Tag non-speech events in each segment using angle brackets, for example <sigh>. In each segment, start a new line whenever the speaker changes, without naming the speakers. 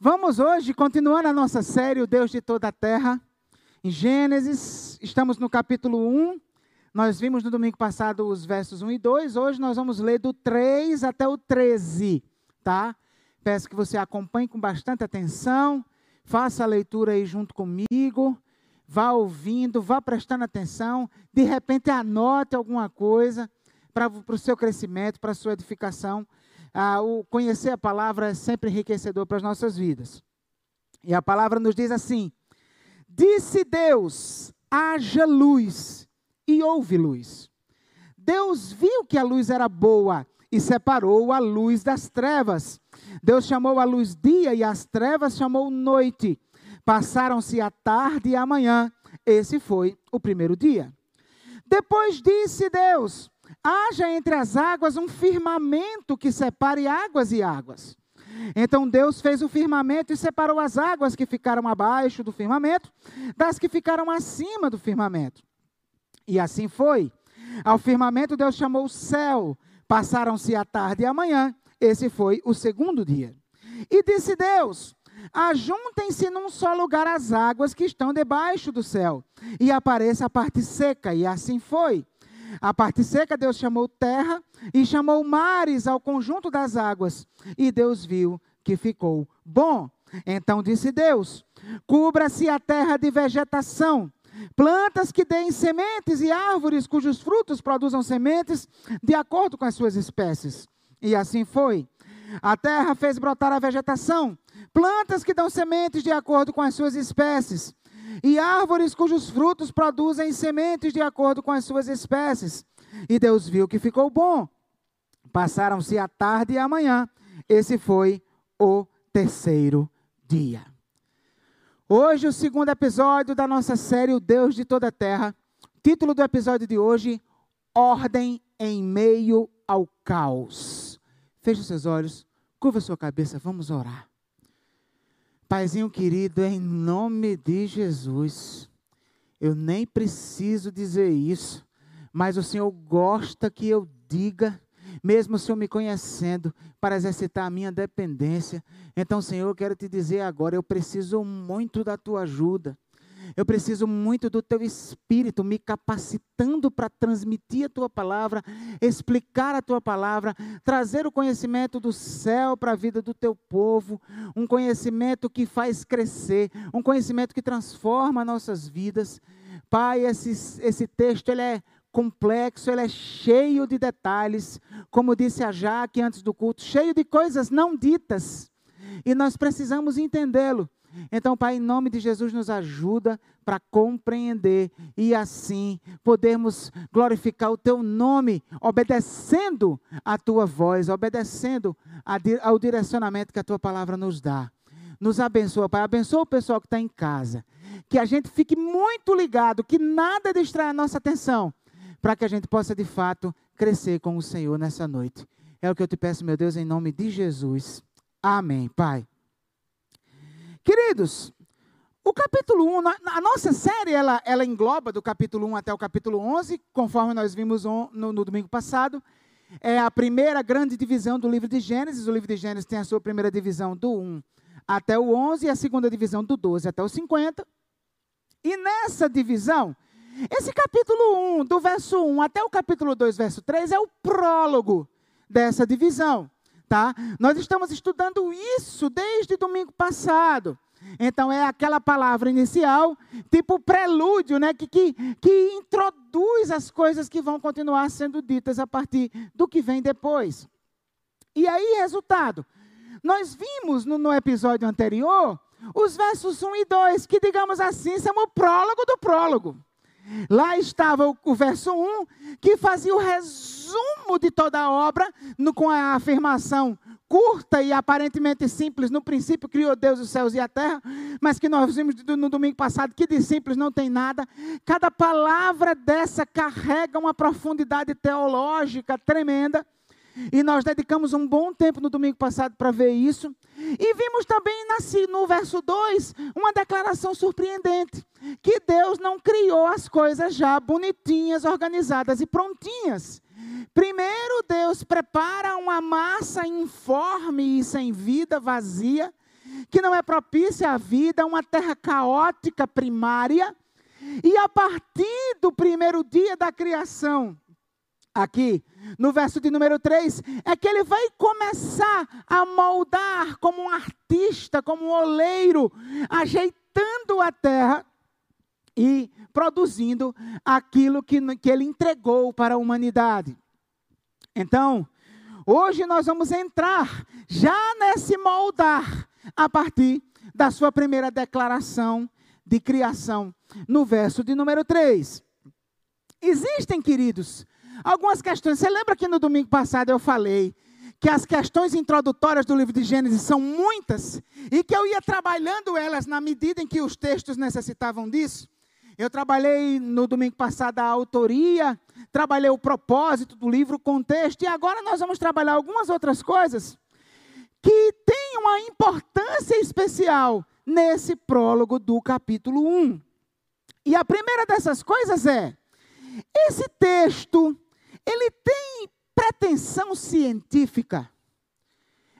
Vamos hoje, continuando a nossa série, O Deus de toda a Terra, em Gênesis, estamos no capítulo 1. Nós vimos no domingo passado os versos 1 e 2. Hoje nós vamos ler do 3 até o 13, tá? Peço que você acompanhe com bastante atenção, faça a leitura aí junto comigo, vá ouvindo, vá prestando atenção, de repente anote alguma coisa para o seu crescimento, para a sua edificação ah, o conhecer a palavra é sempre enriquecedor para as nossas vidas. E a palavra nos diz assim: Disse Deus: haja luz, e houve luz. Deus viu que a luz era boa e separou a luz das trevas. Deus chamou a luz dia e as trevas chamou noite. Passaram-se a tarde e a manhã. Esse foi o primeiro dia. Depois disse Deus: haja entre as águas um firmamento que separe águas e águas. Então Deus fez o firmamento e separou as águas que ficaram abaixo do firmamento das que ficaram acima do firmamento. E assim foi. Ao firmamento Deus chamou o céu. Passaram-se a tarde e a manhã. Esse foi o segundo dia. E disse Deus: Ajuntem-se num só lugar as águas que estão debaixo do céu, e apareça a parte seca. E assim foi. A parte seca Deus chamou terra e chamou mares ao conjunto das águas. E Deus viu que ficou bom. Então disse Deus: Cubra-se a terra de vegetação, plantas que deem sementes e árvores cujos frutos produzam sementes de acordo com as suas espécies. E assim foi. A terra fez brotar a vegetação, plantas que dão sementes de acordo com as suas espécies, e árvores cujos frutos produzem sementes de acordo com as suas espécies. E Deus viu que ficou bom. Passaram-se a tarde e a manhã. Esse foi o terceiro dia. Hoje, o segundo episódio da nossa série O Deus de toda a Terra. Título do episódio de hoje: Ordem em meio ao caos. Feche seus olhos, curva sua cabeça, vamos orar. Paizinho querido, em nome de Jesus, eu nem preciso dizer isso, mas o Senhor gosta que eu diga, mesmo o Senhor me conhecendo, para exercitar a minha dependência. Então, Senhor, eu quero te dizer agora, eu preciso muito da tua ajuda. Eu preciso muito do teu espírito me capacitando para transmitir a tua palavra, explicar a tua palavra, trazer o conhecimento do céu para a vida do teu povo, um conhecimento que faz crescer, um conhecimento que transforma nossas vidas. Pai, esse, esse texto ele é complexo, ele é cheio de detalhes, como disse a Jaque antes do culto, cheio de coisas não ditas. E nós precisamos entendê-lo. Então, Pai, em nome de Jesus, nos ajuda para compreender e assim podermos glorificar o Teu nome, obedecendo a Tua voz, obedecendo ao direcionamento que a Tua palavra nos dá. Nos abençoa, Pai. Abençoa o pessoal que está em casa. Que a gente fique muito ligado, que nada distraia a nossa atenção, para que a gente possa de fato crescer com o Senhor nessa noite. É o que eu te peço, meu Deus, em nome de Jesus. Amém, Pai. Queridos, o capítulo 1, a nossa série, ela, ela engloba do capítulo 1 até o capítulo 11, conforme nós vimos no, no domingo passado. É a primeira grande divisão do livro de Gênesis. O livro de Gênesis tem a sua primeira divisão do 1 até o 11 e a segunda divisão do 12 até o 50. E nessa divisão, esse capítulo 1, do verso 1 até o capítulo 2, verso 3, é o prólogo dessa divisão tá? Nós estamos estudando isso desde domingo passado. Então é aquela palavra inicial, tipo prelúdio, né? Que, que, que introduz as coisas que vão continuar sendo ditas a partir do que vem depois. E aí, resultado. Nós vimos no, no episódio anterior os versos 1 e 2, que, digamos assim, são o prólogo do prólogo. Lá estava o, o, verso 1, que fazia o resumo de toda a obra, no, com a afirmação curta e aparentemente simples. No princípio criou Deus os céus e a terra, mas que nós vimos no domingo passado que de simples não tem nada. Cada palavra dessa carrega uma profundidade teológica tremenda. E nós dedicamos um bom tempo no domingo passado para ver isso. E vimos também no verso 2 uma declaração surpreendente: que Deus não criou as coisas já bonitinhas, organizadas e prontinhas. Primeiro, Deus prepara uma massa informe e sem vida, vazia, que não é propícia à vida, uma terra caótica primária. E a partir do primeiro dia da criação, aqui no verso de número 3, é que ele vai começar a moldar como um artista, como um oleiro, ajeitando a terra e produzindo aquilo que, que ele entregou para a humanidade. Então, hoje nós vamos entrar já nesse moldar a partir da sua primeira declaração de criação, no verso de número 3. Existem, queridos, algumas questões. Você lembra que no domingo passado eu falei que as questões introdutórias do livro de Gênesis são muitas e que eu ia trabalhando elas na medida em que os textos necessitavam disso? Eu trabalhei no domingo passado a autoria, trabalhei o propósito do livro, o contexto, e agora nós vamos trabalhar algumas outras coisas que têm uma importância especial nesse prólogo do capítulo 1. E a primeira dessas coisas é: esse texto, ele tem pretensão científica.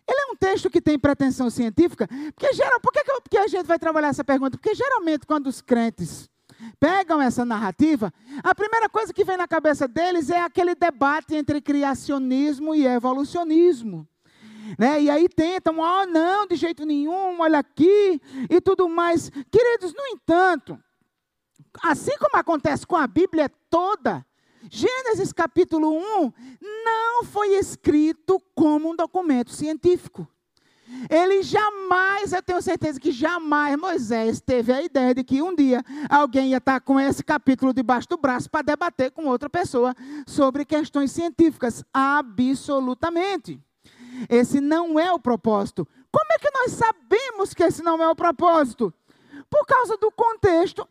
Ele é um texto que tem pretensão científica, porque geral, por que, que a gente vai trabalhar essa pergunta? Porque geralmente quando os crentes pegam essa narrativa, a primeira coisa que vem na cabeça deles é aquele debate entre criacionismo e evolucionismo. Né? E aí tentam, oh, não, de jeito nenhum, olha aqui e tudo mais. Queridos, no entanto, assim como acontece com a Bíblia toda, Gênesis capítulo 1 não foi escrito como um documento científico. Ele jamais, eu tenho certeza que jamais Moisés teve a ideia de que um dia alguém ia estar com esse capítulo debaixo do braço para debater com outra pessoa sobre questões científicas. Absolutamente. Esse não é o propósito. Como é que nós sabemos que esse não é o propósito? Por causa do contexto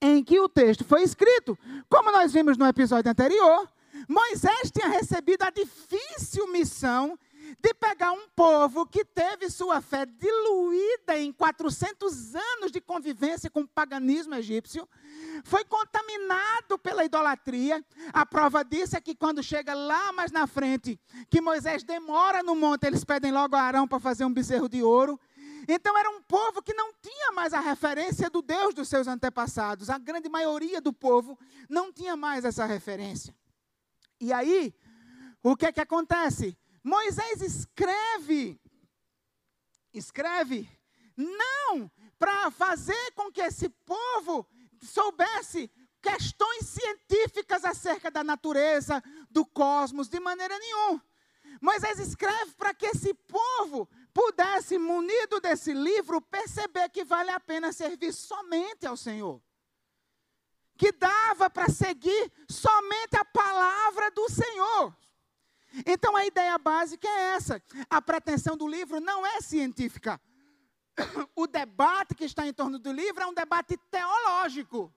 em que o texto foi escrito. Como nós vimos no episódio anterior, Moisés tinha recebido a difícil missão de pegar um povo que teve sua fé diluída em 400 anos de convivência com o paganismo egípcio, foi contaminado pela idolatria. A prova disso é que quando chega lá mais na frente, que Moisés demora no monte, eles pedem logo a Arão para fazer um bezerro de ouro. Então era um povo que não tinha mais a referência do Deus dos seus antepassados. A grande maioria do povo não tinha mais essa referência. E aí, o que é que acontece? Moisés escreve, escreve, não para fazer com que esse povo soubesse questões científicas acerca da natureza, do cosmos, de maneira nenhuma. Moisés escreve para que esse povo pudesse, munido desse livro, perceber que vale a pena servir somente ao Senhor. Que dava para seguir somente a palavra do Senhor. Então a ideia básica é essa. A pretensão do livro não é científica. <coughs> O debate que está em torno do livro é um debate teológico.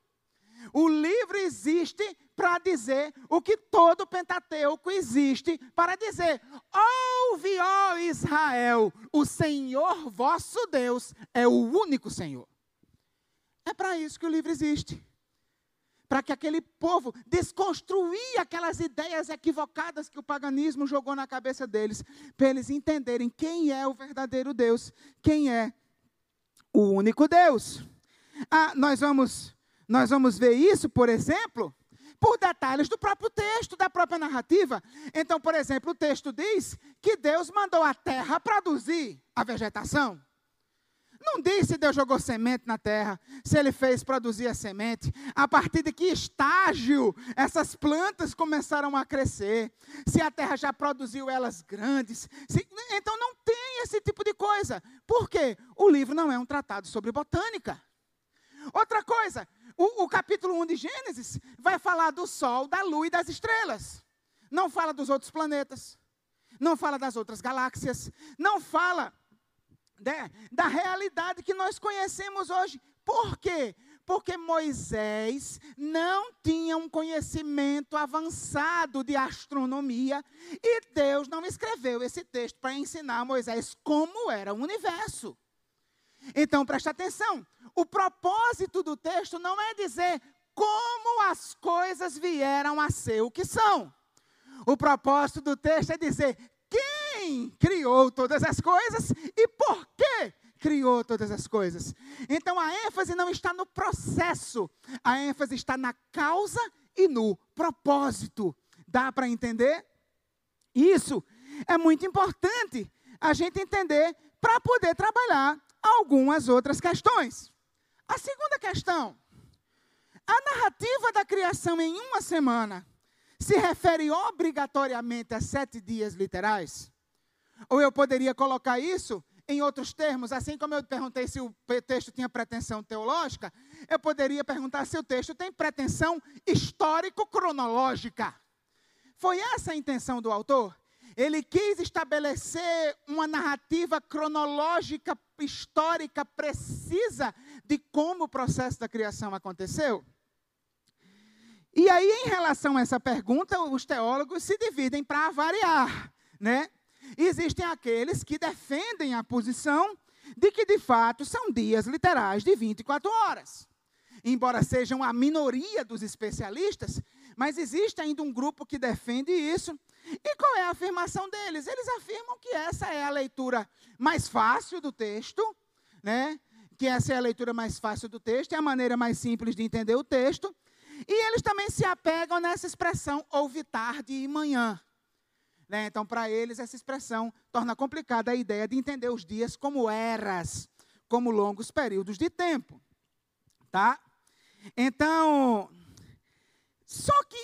O livro existe para dizer o que todo Pentateuco existe para dizer: Ouve, ó Israel, o Senhor vosso Deus é o único Senhor. É para isso que o livro existe para que aquele povo desconstruir aquelas ideias equivocadas que o paganismo jogou na cabeça deles, para eles entenderem quem é o verdadeiro Deus, quem é o único Deus. Ah, nós vamos nós vamos ver isso, por exemplo, por detalhes do próprio texto, da própria narrativa. Então, por exemplo, o texto diz que Deus mandou a terra produzir a vegetação. Não diz se Deus jogou semente na terra, se ele fez produzir a semente, a partir de que estágio essas plantas começaram a crescer, se a terra já produziu elas grandes. Se, então não tem esse tipo de coisa. Por quê? O livro não é um tratado sobre botânica. Outra coisa, o, o capítulo 1 de Gênesis vai falar do Sol, da Lua e das estrelas. Não fala dos outros planetas. Não fala das outras galáxias. Não fala né, da realidade que nós conhecemos hoje. Por quê? Porque Moisés não tinha um conhecimento avançado de astronomia e Deus não escreveu esse texto para ensinar a Moisés como era o universo. Então preste atenção: o propósito do texto não é dizer como as coisas vieram a ser o que são. O propósito do texto é dizer quem criou todas as coisas e por que criou todas as coisas. Então a ênfase não está no processo, a ênfase está na causa e no propósito. Dá para entender? Isso é muito importante a gente entender para poder trabalhar algumas outras questões. A segunda questão: a narrativa da criação em uma semana se refere obrigatoriamente a sete dias literais? Ou eu poderia colocar isso em outros termos, assim como eu perguntei se o texto tinha pretensão teológica, eu poderia perguntar se o texto tem pretensão histórico-cronológica. Foi essa a intenção do autor? Ele quis estabelecer uma narrativa cronológica, histórica, precisa de como o processo da criação aconteceu? E aí, em relação a essa pergunta, os teólogos se dividem para variar, né? Existem aqueles que defendem a posição de que, de fato, são dias literais de 24 horas. Embora sejam a minoria dos especialistas, mas existe ainda um grupo que defende isso. E qual é a afirmação deles? Eles afirmam que essa é a leitura mais fácil do texto, né? Que essa é a leitura mais fácil do texto, é a maneira mais simples de entender o texto. E eles também se apegam nessa expressão ouve tarde e manhã. Né? Então, para eles, essa expressão torna complicada a ideia de entender os dias como eras, como longos períodos de tempo. Tá? Então, só que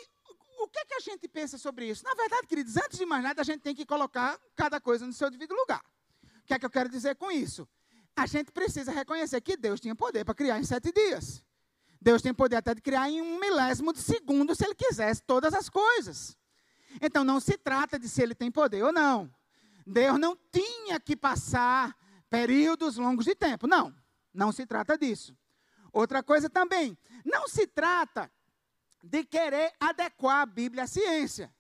o que, é que a gente pensa sobre isso? Na verdade, queridos, antes de mais nada, a gente tem que colocar cada coisa no seu devido lugar. O que é que eu quero dizer com isso? A gente precisa reconhecer que Deus tinha poder para criar em sete dias. Deus tem poder até de criar em um milésimo de segundo, se Ele quisesse, todas as coisas. Então não se trata de se ele tem poder ou não. Deus não tinha que passar períodos longos de tempo. Não, não se trata disso. Outra coisa também, não se trata de querer adequar a Bíblia à ciência.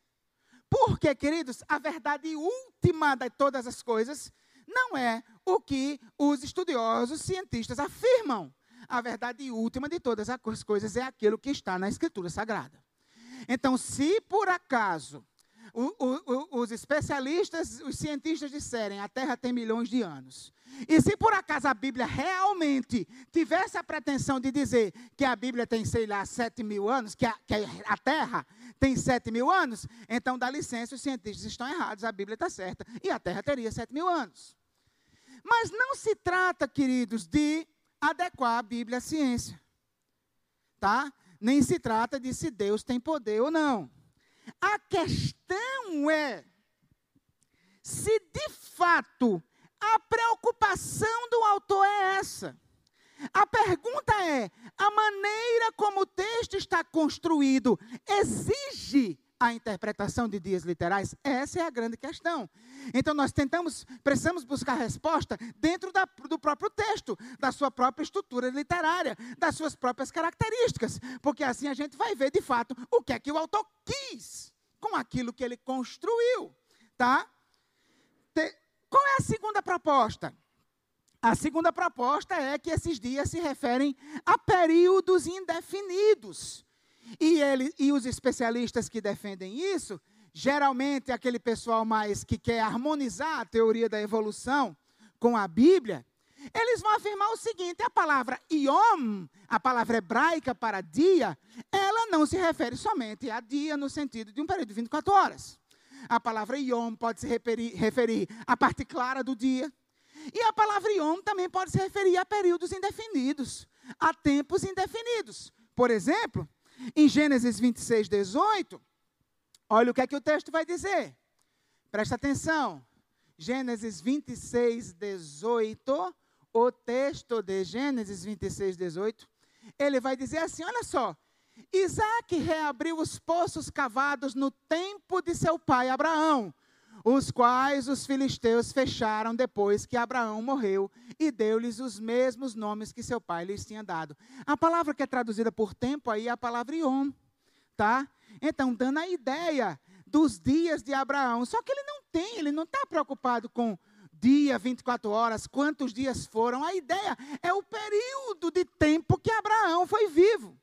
Porque, queridos, a verdade última de todas as coisas não é o que os estudiosos cientistas afirmam. A verdade última de todas as coisas é aquilo que está na Escritura Sagrada. Então, se por acaso o, o, os especialistas, os cientistas disserem a Terra tem milhões de anos, e se por acaso a Bíblia realmente tivesse a pretensão de dizer que a Bíblia tem, sei lá, sete mil anos, que a, que a Terra tem sete mil anos, então dá licença, os cientistas estão errados, a Bíblia está certa, e a Terra teria sete mil anos. Mas não se trata, queridos, de adequar a Bíblia à ciência. Tá? nem se trata de se Deus tem poder ou não. A questão é se de fato a preocupação do autor é essa. A pergunta é: a maneira como o texto está construído exige a interpretação de dias literais? Essa é a grande questão. Então nós tentamos, precisamos buscar resposta dentro da, do próprio texto, da sua própria estrutura literária, das suas próprias características, porque assim a gente vai ver de fato o que é que o autor quis com aquilo que ele construiu, tá? Te, qual é a segunda proposta? A segunda proposta é que esses dias se referem a períodos indefinidos. E, ele, e os especialistas que defendem isso, geralmente aquele pessoal mais que quer harmonizar a teoria da evolução com a Bíblia, eles vão afirmar o seguinte: a palavra yom, a palavra hebraica para dia, ela não se refere somente a dia no sentido de um período de 24 horas. A palavra yom pode se referir, referir à parte clara do dia. E a palavra yom também pode se referir a períodos indefinidos, a tempos indefinidos. Por exemplo, em Gênesis 26, 18, olha o que é que o texto vai dizer. Presta atenção. Gênesis 26, 18, o texto de Gênesis 26, 18, ele vai dizer assim: olha só. Isaac reabriu os poços cavados no tempo de seu pai Abraão, os quais os filisteus fecharam depois que Abraão morreu e deu-lhes os mesmos nomes que seu pai lhes tinha dado. A palavra que é traduzida por tempo aí é a palavra Iom, tá? Então, dando a ideia dos dias de Abraão. Só que ele não tem, ele não está preocupado com dia, 24 horas, quantos dias foram. A ideia é o período de tempo que Abraão foi vivo.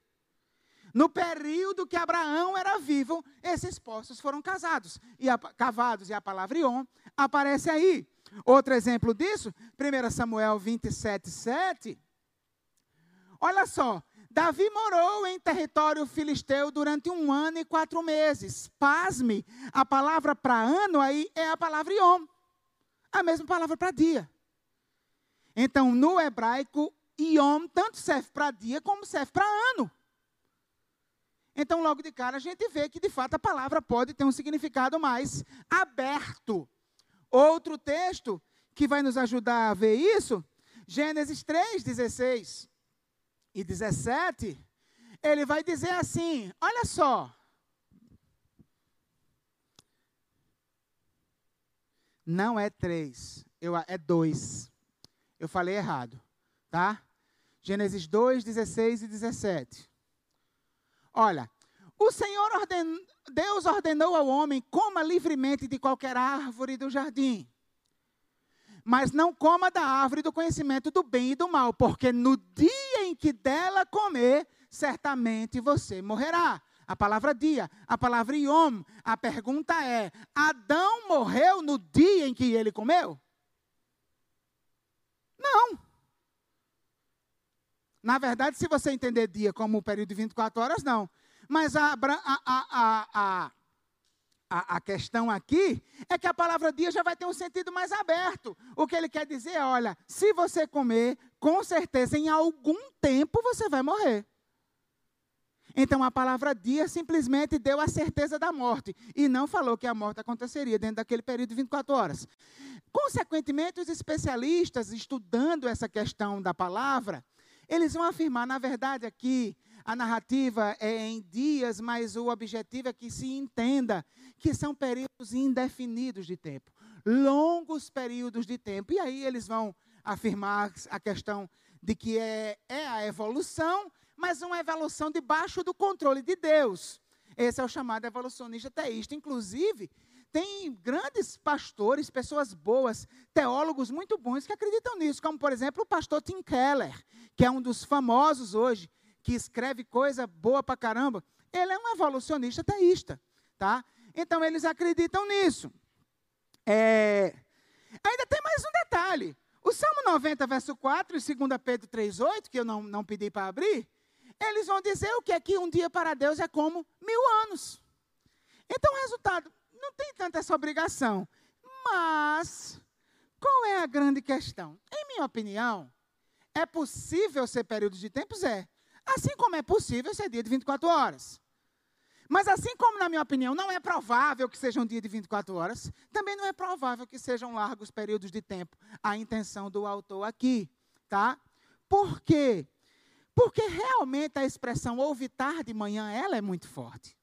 No período que Abraão era vivo, esses poços foram casados e a, cavados, e a palavra Ion aparece aí. Outro exemplo disso, 1 Samuel 27, 7. Olha só, Davi morou em território filisteu durante um ano e quatro meses. Pasme, a palavra para ano aí é a palavra Yom, a mesma palavra para dia. Então, no hebraico, Yom tanto serve para dia como serve para ano. Então, logo de cara, a gente vê que de fato a palavra pode ter um significado mais aberto. Outro texto que vai nos ajudar a ver isso, Gênesis 3, 16 e 17, ele vai dizer assim: olha só. Não é três, é dois. Eu falei errado, tá? Gênesis 2, 16 e 17. Olha, o Senhor orden, Deus ordenou ao homem coma livremente de qualquer árvore do jardim. Mas não coma da árvore do conhecimento do bem e do mal, porque no dia em que dela comer, certamente você morrerá. A palavra dia, a palavra yom. A pergunta é: Adão morreu no dia em que ele comeu? Não. Na verdade, se você entender dia como o período de 24 horas, não. Mas a, a, a, a, questão aqui é que a palavra dia já vai ter um sentido mais aberto. O que ele quer dizer é: olha, se você comer, com certeza em algum tempo você vai morrer. Então a palavra dia simplesmente deu a certeza da morte e não falou que a morte aconteceria dentro daquele período de 24 horas. Consequentemente, os especialistas estudando essa questão da palavra, eles vão afirmar, na verdade, aqui, a narrativa é em dias, mas o objetivo é que se entenda que são períodos indefinidos de tempo, longos períodos de tempo. E aí eles vão afirmar a questão de que é, é a evolução, mas uma evolução debaixo do controle de Deus. Esse é o chamado evolucionista teísta. Inclusive, tem grandes pastores, pessoas boas, teólogos muito bons que acreditam nisso, como por exemplo o pastor Tim Keller, que é um dos famosos hoje, que escreve coisa boa pra caramba. Ele é um evolucionista teísta, tá? Então eles acreditam nisso. É... Ainda tem mais um detalhe. O Salmo 90, verso 4 e 2 Pedro 3,8, que eu não, não pedi para abrir, eles vão dizer o que é que um dia para Deus é como mil anos. Então, resultado, não tem tanta essa obrigação. Mas, qual é a grande questão? Em minha opinião, é possível ser períodos de tempos? É. Assim como é possível ser dia de 24 horas. Mas assim como, na minha opinião, não é provável que seja um dia de 24 horas, também não é provável que sejam largos períodos de tempo. A intenção do autor aqui, tá? Por quê? Porque realmente a expressão ouve tarde manhã, ela é muito forte.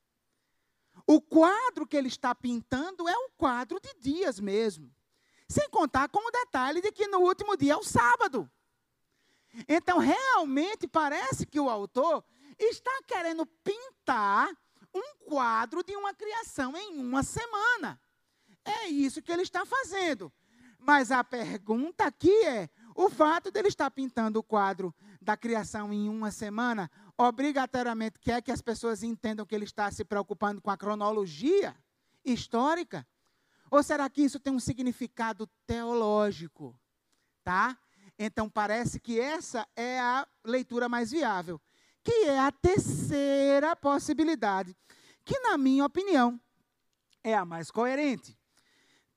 O quadro que ele está pintando é um quadro de dias mesmo. Sem contar com o detalhe de que no último dia é o sábado. Então, realmente parece que o autor está querendo pintar um quadro de uma criação em uma semana. É isso que ele está fazendo. Mas a pergunta aqui é: o fato dele estar pintando o quadro da criação em uma semana obrigatoriamente quer que as pessoas entendam que ele está se preocupando com a cronologia histórica? Ou será que isso tem um significado teológico? Tá? Então parece que essa é a leitura mais viável, que é a terceira possibilidade, que na minha opinião é a mais coerente.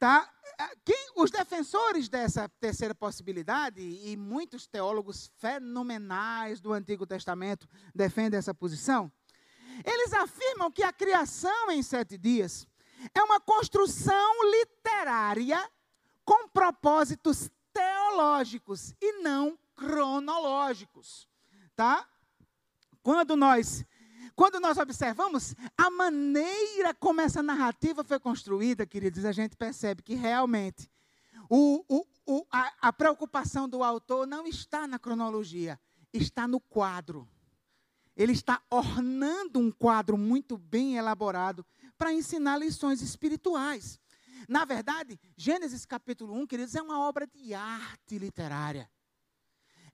Tá? Quem, os defensores dessa terceira possibilidade, e muitos teólogos fenomenais do Antigo Testamento defendem essa posição, eles afirmam que a criação em sete dias é uma construção literária com propósitos teológicos e não cronológicos, tá? Quando nós quando nós observamos a maneira como essa narrativa foi construída, queridos, a gente percebe que realmente o, o, o, a, a preocupação do autor não está na cronologia, está no quadro. Ele está ornando um quadro muito bem elaborado para ensinar lições espirituais. Na verdade, Gênesis capítulo 1, queridos, é uma obra de arte literária.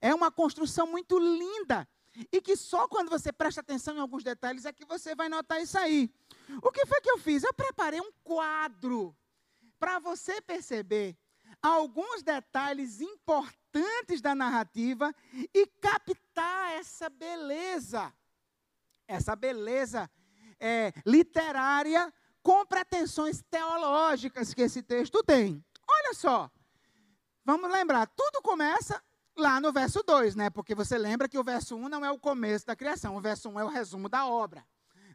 É uma construção muito linda e que só quando você presta atenção em alguns detalhes é que você vai notar isso aí. O que foi que eu fiz? Eu preparei um quadro para você perceber alguns detalhes importantes da narrativa e captar essa beleza, essa beleza é, literária com pretensões teológicas que esse texto tem. Olha só, vamos lembrar, tudo começa lá no verso 2, né? Porque você lembra que o verso 1 um não é o começo da criação, o verso 1 um é o resumo da obra,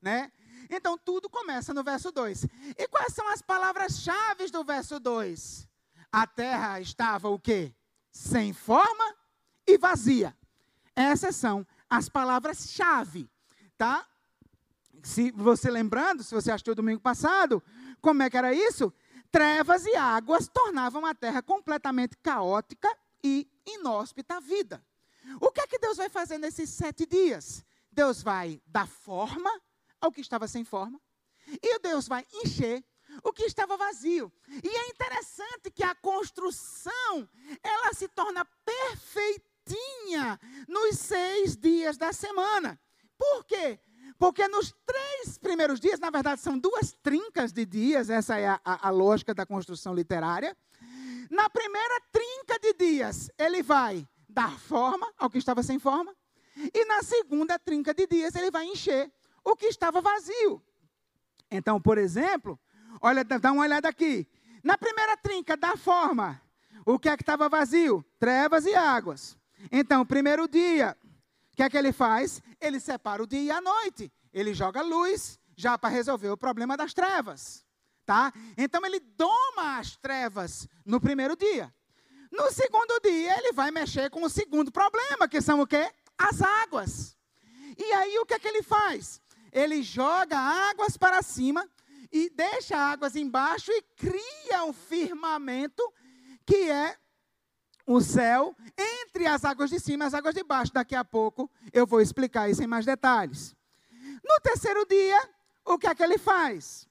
né? Então tudo começa no verso 2. E quais são as palavras-chave do verso 2? A terra estava o quê? Sem forma e vazia. Essas são as palavras-chave, tá? Se você lembrando, se você achou domingo passado, como é que era isso? Trevas e águas tornavam a terra completamente caótica e inóspita vida. O que é que Deus vai fazer nesses sete dias? Deus vai dar forma ao que estava sem forma, e Deus vai encher o que estava vazio. E é interessante que a construção, ela se torna perfeitinha nos seis dias da semana. Por quê? Porque nos três primeiros dias, na verdade, são duas trincas de dias, essa é a, a, a lógica da construção literária. Na primeira trinca de dias, ele vai dar forma ao que estava sem forma. E na segunda trinca de dias, ele vai encher o que estava vazio. Então, por exemplo, olha, dá uma olhada aqui. Na primeira trinca, da forma, o que é que estava vazio? Trevas e águas. Então, primeiro dia, o que é que ele faz? Ele separa o dia e a noite. Ele joga luz já para resolver o problema das trevas. Tá? Então ele doma as trevas no primeiro dia. No segundo dia, ele vai mexer com o segundo problema, que são o quê? As águas. E aí o que é que ele faz? Ele joga águas para cima e deixa águas embaixo e cria um firmamento que é o céu entre as águas de cima e as águas de baixo. Daqui a pouco eu vou explicar isso em mais detalhes. No terceiro dia, o que é que ele faz?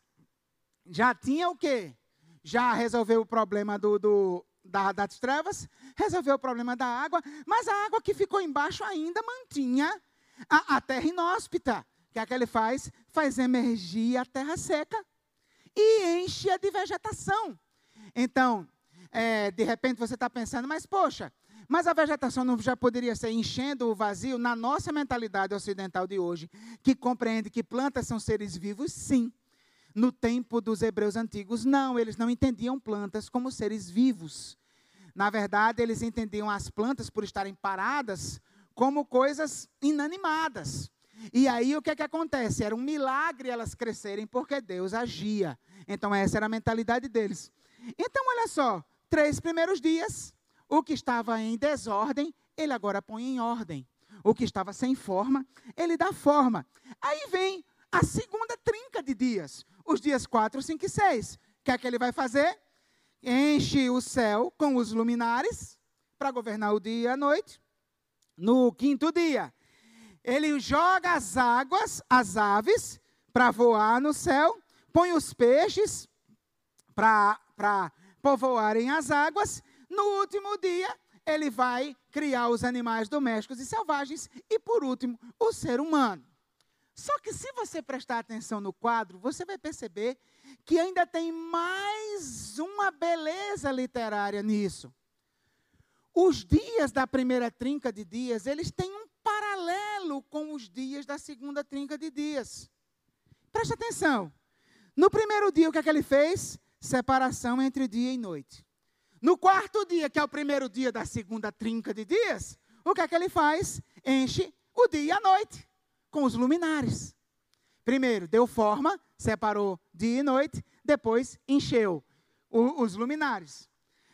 Já tinha o quê? Já resolveu o problema do, do da, das trevas, resolveu o problema da água, mas a água que ficou embaixo ainda mantinha a, a terra inóspita. O que é que ele faz? Faz emergir a terra seca e enche-a de vegetação. Então, é, de repente você está pensando, mas poxa, mas a vegetação não já poderia ser enchendo o vazio na nossa mentalidade ocidental de hoje, que compreende que plantas são seres vivos? Sim. No tempo dos hebreus antigos, não, eles não entendiam plantas como seres vivos. Na verdade, eles entendiam as plantas, por estarem paradas, como coisas inanimadas. E aí o que é que acontece? Era um milagre elas crescerem porque Deus agia. Então essa era a mentalidade deles. Então olha só, três primeiros dias, o que estava em desordem, ele agora põe em ordem. O que estava sem forma, ele dá forma. Aí vem a segunda trinca de dias, os dias 4, 5 e 6. O que é que ele vai fazer? Enche o céu com os luminares para governar o dia e a noite. No quinto dia, ele joga as águas, as aves, para voar no céu, põe os peixes para povoarem as águas. No último dia, ele vai criar os animais domésticos e selvagens. E, por último, o ser humano. Só que, se você prestar atenção no quadro, você vai perceber que ainda tem mais uma beleza literária nisso. Os dias da primeira trinca de dias, eles têm um paralelo com os dias da segunda trinca de dias. Preste atenção. No primeiro dia, o que é que ele fez? separação entre dia e noite. No quarto dia, que é o primeiro dia da segunda trinca de dias, o que é que ele faz? Enche o dia e a noite com os luminares. Primeiro, deu forma, separou dia e noite, depois encheu o, os luminares.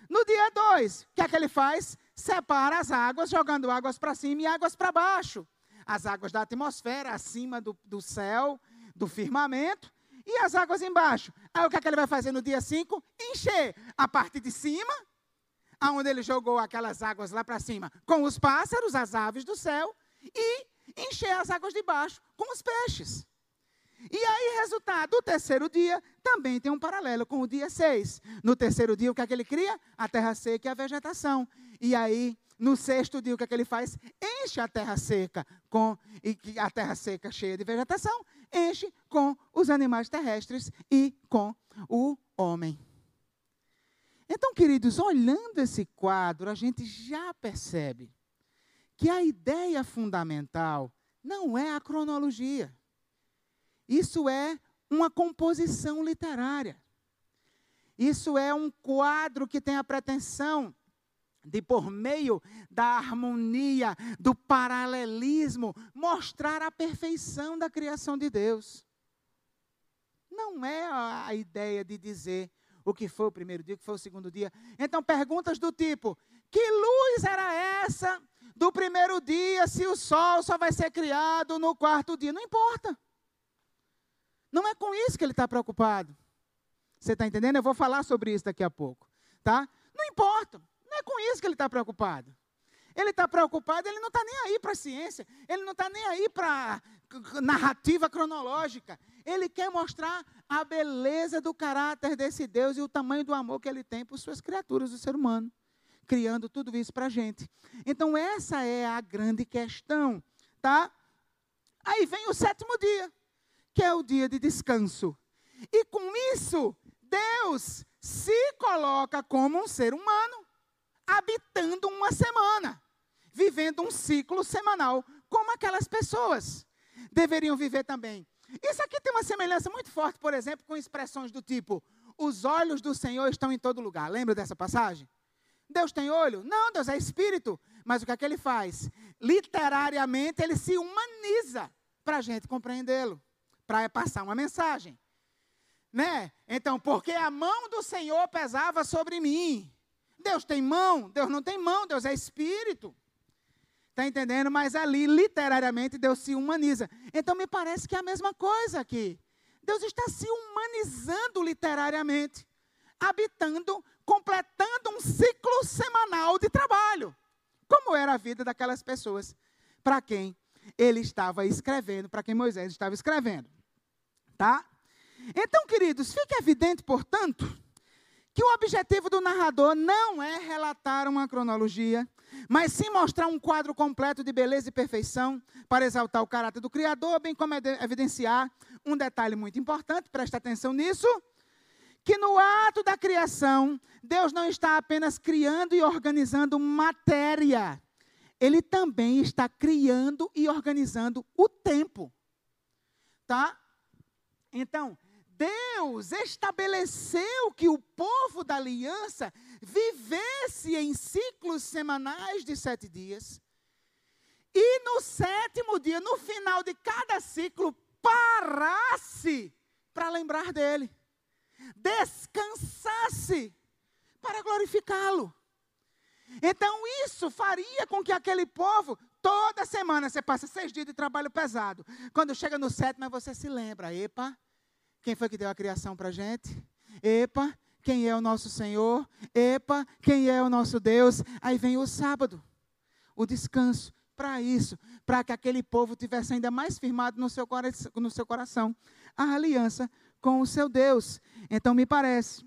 No dia 2, o que é que ele faz? Separa as águas, jogando águas para cima e águas para baixo. As águas da atmosfera, acima do, do céu, do firmamento, e as águas embaixo? Aí o que, é que ele vai fazer no dia 5? Encher a parte de cima, aonde ele jogou aquelas águas lá para cima, com os pássaros, as aves do céu, e encher as águas de baixo com os peixes. E aí, resultado, o terceiro dia também tem um paralelo com o dia 6. No terceiro dia, o que é que ele cria? A terra seca e a vegetação. E aí, no sexto dia, o que é que ele faz? Enche a terra seca com e a terra seca cheia de vegetação, enche com os animais terrestres e com o homem. Então, queridos, olhando esse quadro, a gente já percebe que a ideia fundamental não é a cronologia. Isso é uma composição literária. Isso é um quadro que tem a pretensão de, por meio da harmonia, do paralelismo, mostrar a perfeição da criação de Deus. Não é a ideia de dizer o que foi o primeiro dia, o que foi o segundo dia. Então, perguntas do tipo: que luz era essa do primeiro dia, se o sol só vai ser criado no quarto dia? Não importa. Não é com isso que ele está preocupado. Você está entendendo? Eu vou falar sobre isso daqui a pouco. Tá? Não importa. Não é com isso que ele está preocupado. Ele está preocupado, ele não está nem aí para a ciência, ele não está nem aí para narrativa cronológica. Ele quer mostrar a beleza do caráter desse Deus e o tamanho do amor que ele tem por suas criaturas, o ser humano, criando tudo isso para a gente. Então, essa é a grande questão, tá? Aí vem o sétimo dia, que é o dia de descanso. E com isso, Deus se coloca como um ser humano, habitando uma semana, vivendo um ciclo semanal, como aquelas pessoas deveriam viver também. Isso aqui tem uma semelhança muito forte, por exemplo, com expressões do tipo: os olhos do Senhor estão em todo lugar. Lembra dessa passagem? Deus tem olho? Não, Deus é espírito. Mas o que é que ele faz? Literariamente, ele se humaniza para a gente compreendê-lo, para passar uma mensagem. Né? Então, porque a mão do Senhor pesava sobre mim. Deus tem mão? Deus não tem mão, Deus é espírito. Está entendendo? Mas ali, literariamente, Deus se humaniza. Então, me parece que é a mesma coisa aqui. Deus está se humanizando literariamente, habitando, completando um ciclo semanal de trabalho. Como era a vida daquelas pessoas para quem ele estava escrevendo, para quem Moisés estava escrevendo. Tá? Então, queridos, fica evidente, portanto, que o objetivo do narrador não é relatar uma cronologia, mas sim mostrar um quadro completo de beleza e perfeição para exaltar o caráter do Criador, bem como evidenciar um detalhe muito importante, presta atenção nisso, que no ato da criação, Deus não está apenas criando e organizando matéria, Ele também está criando e organizando o tempo. Tá? Então, Deus estabeleceu que o povo da aliança vivesse em ciclos semanais de sete dias. E no sétimo dia, no final de cada ciclo, parasse para lembrar dele. Descansasse para glorificá-lo. Então isso faria com que aquele povo, toda semana, você passa seis dias de trabalho pesado. Quando chega no sétimo, você se lembra, epa, quem foi que deu a criação para a gente? Epa, quem é o nosso Senhor? Epa, quem é o nosso Deus? Aí vem o sábado, o descanso. Para isso, para que aquele povo tivesse ainda mais firmado no seu, no seu coração a aliança com o seu Deus. Então, me parece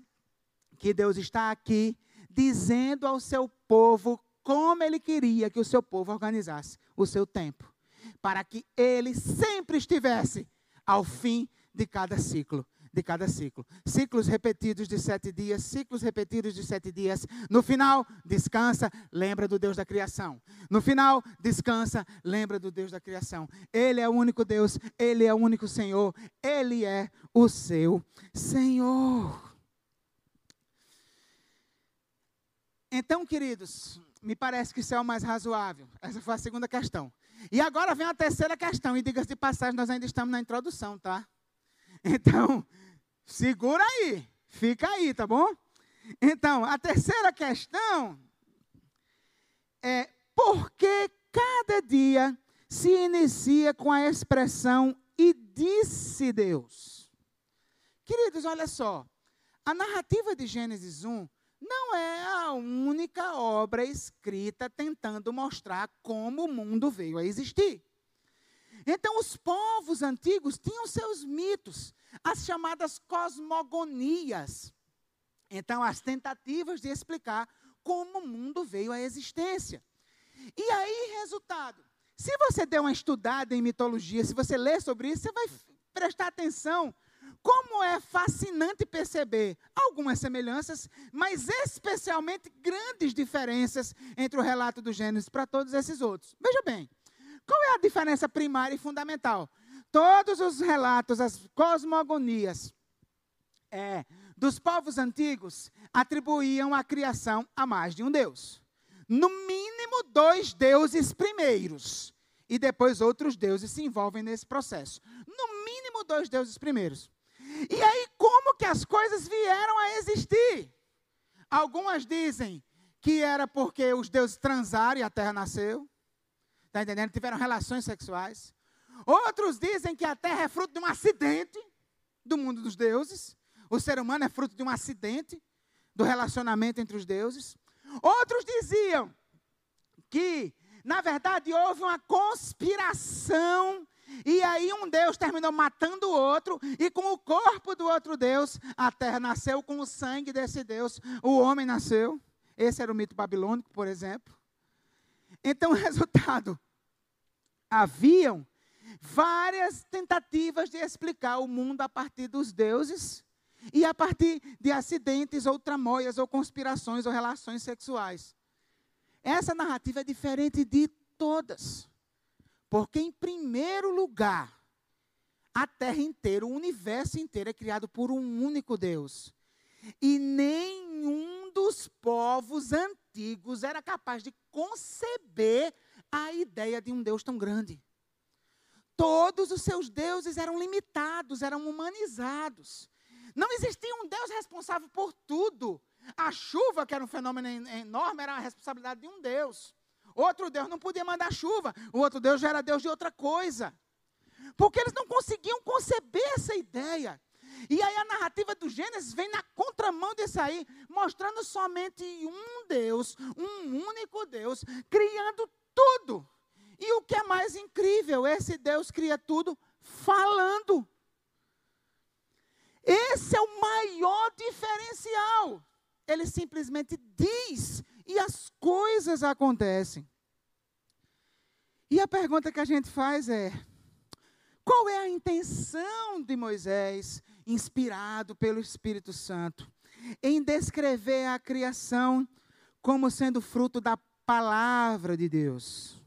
que Deus está aqui dizendo ao seu povo como ele queria que o seu povo organizasse o seu tempo, para que ele sempre estivesse ao fim de cada ciclo. De cada ciclo. Ciclos repetidos de sete dias, ciclos repetidos de sete dias. No final, descansa, lembra do Deus da criação. No final, descansa, lembra do Deus da criação. Ele é o único Deus, Ele é o único Senhor, Ele é o seu Senhor. Então, queridos, me parece que isso é o mais razoável. Essa foi a segunda questão. E agora vem a terceira questão. E diga-se de passagem, nós ainda estamos na introdução, tá? Então, segura aí, fica aí, tá bom? Então, a terceira questão é por que cada dia se inicia com a expressão e disse Deus? Queridos, olha só, a narrativa de Gênesis 1 não é a única obra escrita tentando mostrar como o mundo veio a existir. Então, os povos antigos tinham seus mitos, as chamadas cosmogonias. Então, as tentativas de explicar como o mundo veio à existência. E aí, resultado: se você der uma estudada em mitologia, se você ler sobre isso, você vai prestar atenção como é fascinante perceber algumas semelhanças, mas especialmente grandes diferenças entre o relato do Gênesis para todos esses outros. Veja bem, qual é a diferença primária e fundamental? Todos os relatos, as cosmogonias é, dos povos antigos atribuíam a criação a mais de um Deus. No mínimo dois deuses primeiros. E depois outros deuses se envolvem nesse processo. No mínimo dois deuses primeiros. E aí, como que as coisas vieram a existir? Algumas dizem que era porque os deuses transaram e a terra nasceu. Está entendendo? Tiveram relações sexuais. Outros dizem que a terra é fruto de um acidente do mundo dos deuses. O ser humano é fruto de um acidente do relacionamento entre os deuses. Outros diziam que, na verdade, houve uma conspiração e aí um Deus terminou matando o outro, e com o corpo do outro Deus, a terra nasceu com o sangue desse Deus, o homem nasceu. Esse era o mito babilônico, por exemplo. Então, <laughs> resultado: haviam várias tentativas de explicar o mundo a partir dos deuses e a partir de acidentes ou tramóias ou conspirações ou relações sexuais. Essa narrativa é diferente de todas. Porque, em primeiro lugar, a terra inteira, o universo inteiro é criado por um único Deus. E nenhum dos povos antigos era capaz de conceber a ideia de um Deus tão grande. Todos os seus deuses eram limitados, eram humanizados. Não existia um Deus responsável por tudo. A chuva, que era um fenômeno enorme, era a responsabilidade de um Deus. Outro Deus não podia mandar chuva. O outro Deus já era Deus de outra coisa. Porque eles não conseguiam conceber essa ideia. E aí a narrativa do Gênesis vem na contramão disso aí, mostrando somente um Deus, um único Deus, criando tudo. E o que é mais incrível, esse Deus cria tudo falando. Esse é o maior diferencial. Ele simplesmente diz e as coisas acontecem. E a pergunta que a gente faz é: qual é a intenção de Moisés, inspirado pelo Espírito Santo, em descrever a criação como sendo fruto da palavra de Deus?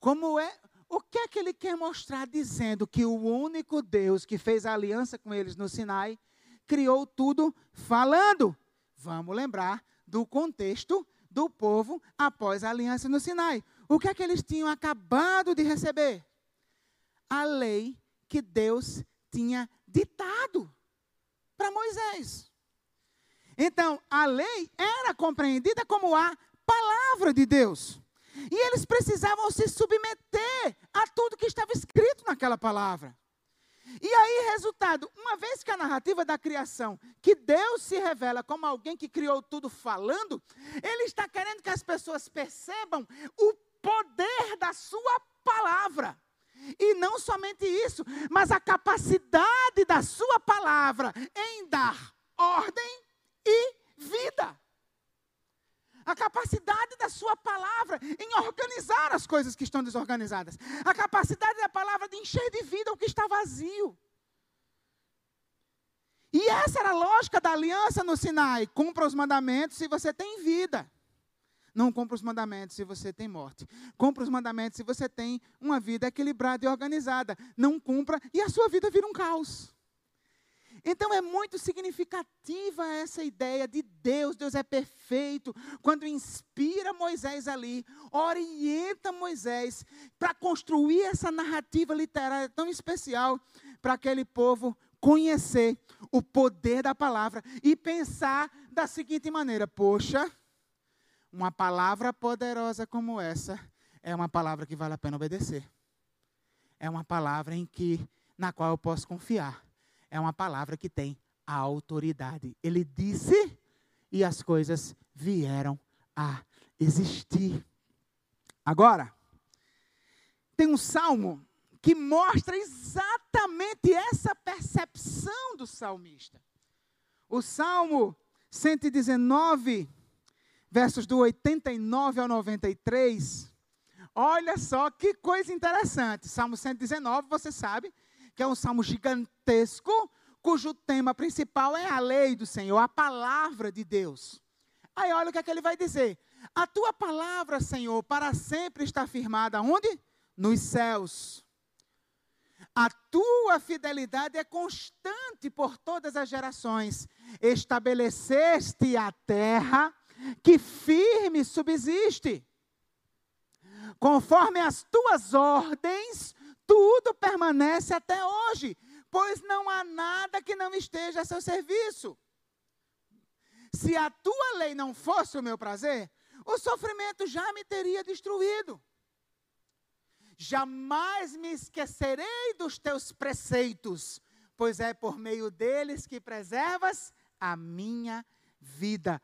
Como é, o que é que ele quer mostrar dizendo que o único Deus que fez a aliança com eles no Sinai criou tudo falando? Vamos lembrar do contexto do povo após a aliança no Sinai. O que é que eles tinham acabado de receber? A lei que Deus tinha ditado para Moisés. Então, a lei era compreendida como a palavra de Deus. E eles precisavam se submeter a tudo que estava escrito naquela palavra. E aí, resultado, uma vez que a narrativa da criação, que Deus se revela como alguém que criou tudo falando, ele está querendo que as pessoas percebam o poder da sua palavra. E não somente isso, mas a capacidade da sua palavra em dar ordem e vida a capacidade da sua palavra em organizar as coisas que estão desorganizadas, a capacidade da palavra de encher de vida o que está vazio. E essa era a lógica da aliança no Sinai: cumpra os mandamentos se você tem vida. Não cumpra os mandamentos se você tem morte. Cumpra os mandamentos se você tem uma vida equilibrada e organizada. Não cumpra e a sua vida vira um caos. Então é muito significativa essa ideia de Deus, Deus é perfeito, quando inspira Moisés ali, orienta Moisés para construir essa narrativa literária tão especial para aquele povo conhecer o poder da palavra e pensar da seguinte maneira: poxa, uma palavra poderosa como essa é uma palavra que vale a pena obedecer. É uma palavra em que na qual eu posso confiar é uma palavra que tem a autoridade. Ele disse e as coisas vieram a existir. Agora, tem um salmo que mostra exatamente essa percepção do salmista. O salmo 119, versos do 89 ao 93. Olha só que coisa interessante. Salmo 119, você sabe, que é um salmo gigantesco, cujo tema principal é a lei do Senhor, a palavra de Deus. Aí olha o que é que ele vai dizer. A tua palavra, Senhor, para sempre está firmada onde? Nos céus. A tua fidelidade é constante por todas as gerações. Estabeleceste a terra que firme subsiste. Conforme as tuas ordens, tudo permanece até hoje, pois não há nada que não esteja a seu serviço. Se a tua lei não fosse o meu prazer, o sofrimento já me teria destruído. Jamais me esquecerei dos teus preceitos, pois é por meio deles que preservas a minha vida.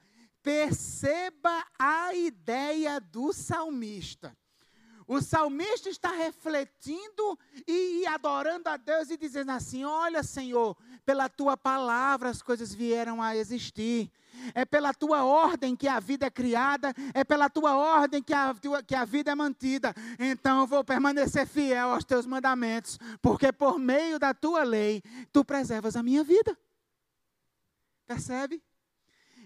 Perceba a ideia do salmista. O salmista está refletindo e, adorando a Deus e dizendo assim: Olha, Senhor, pela tua palavra as coisas vieram a existir. É pela tua ordem que a vida é criada, é pela tua ordem que a, que a vida é mantida. Então eu vou permanecer fiel aos teus mandamentos, porque por meio da tua lei tu preservas a minha vida. Percebe?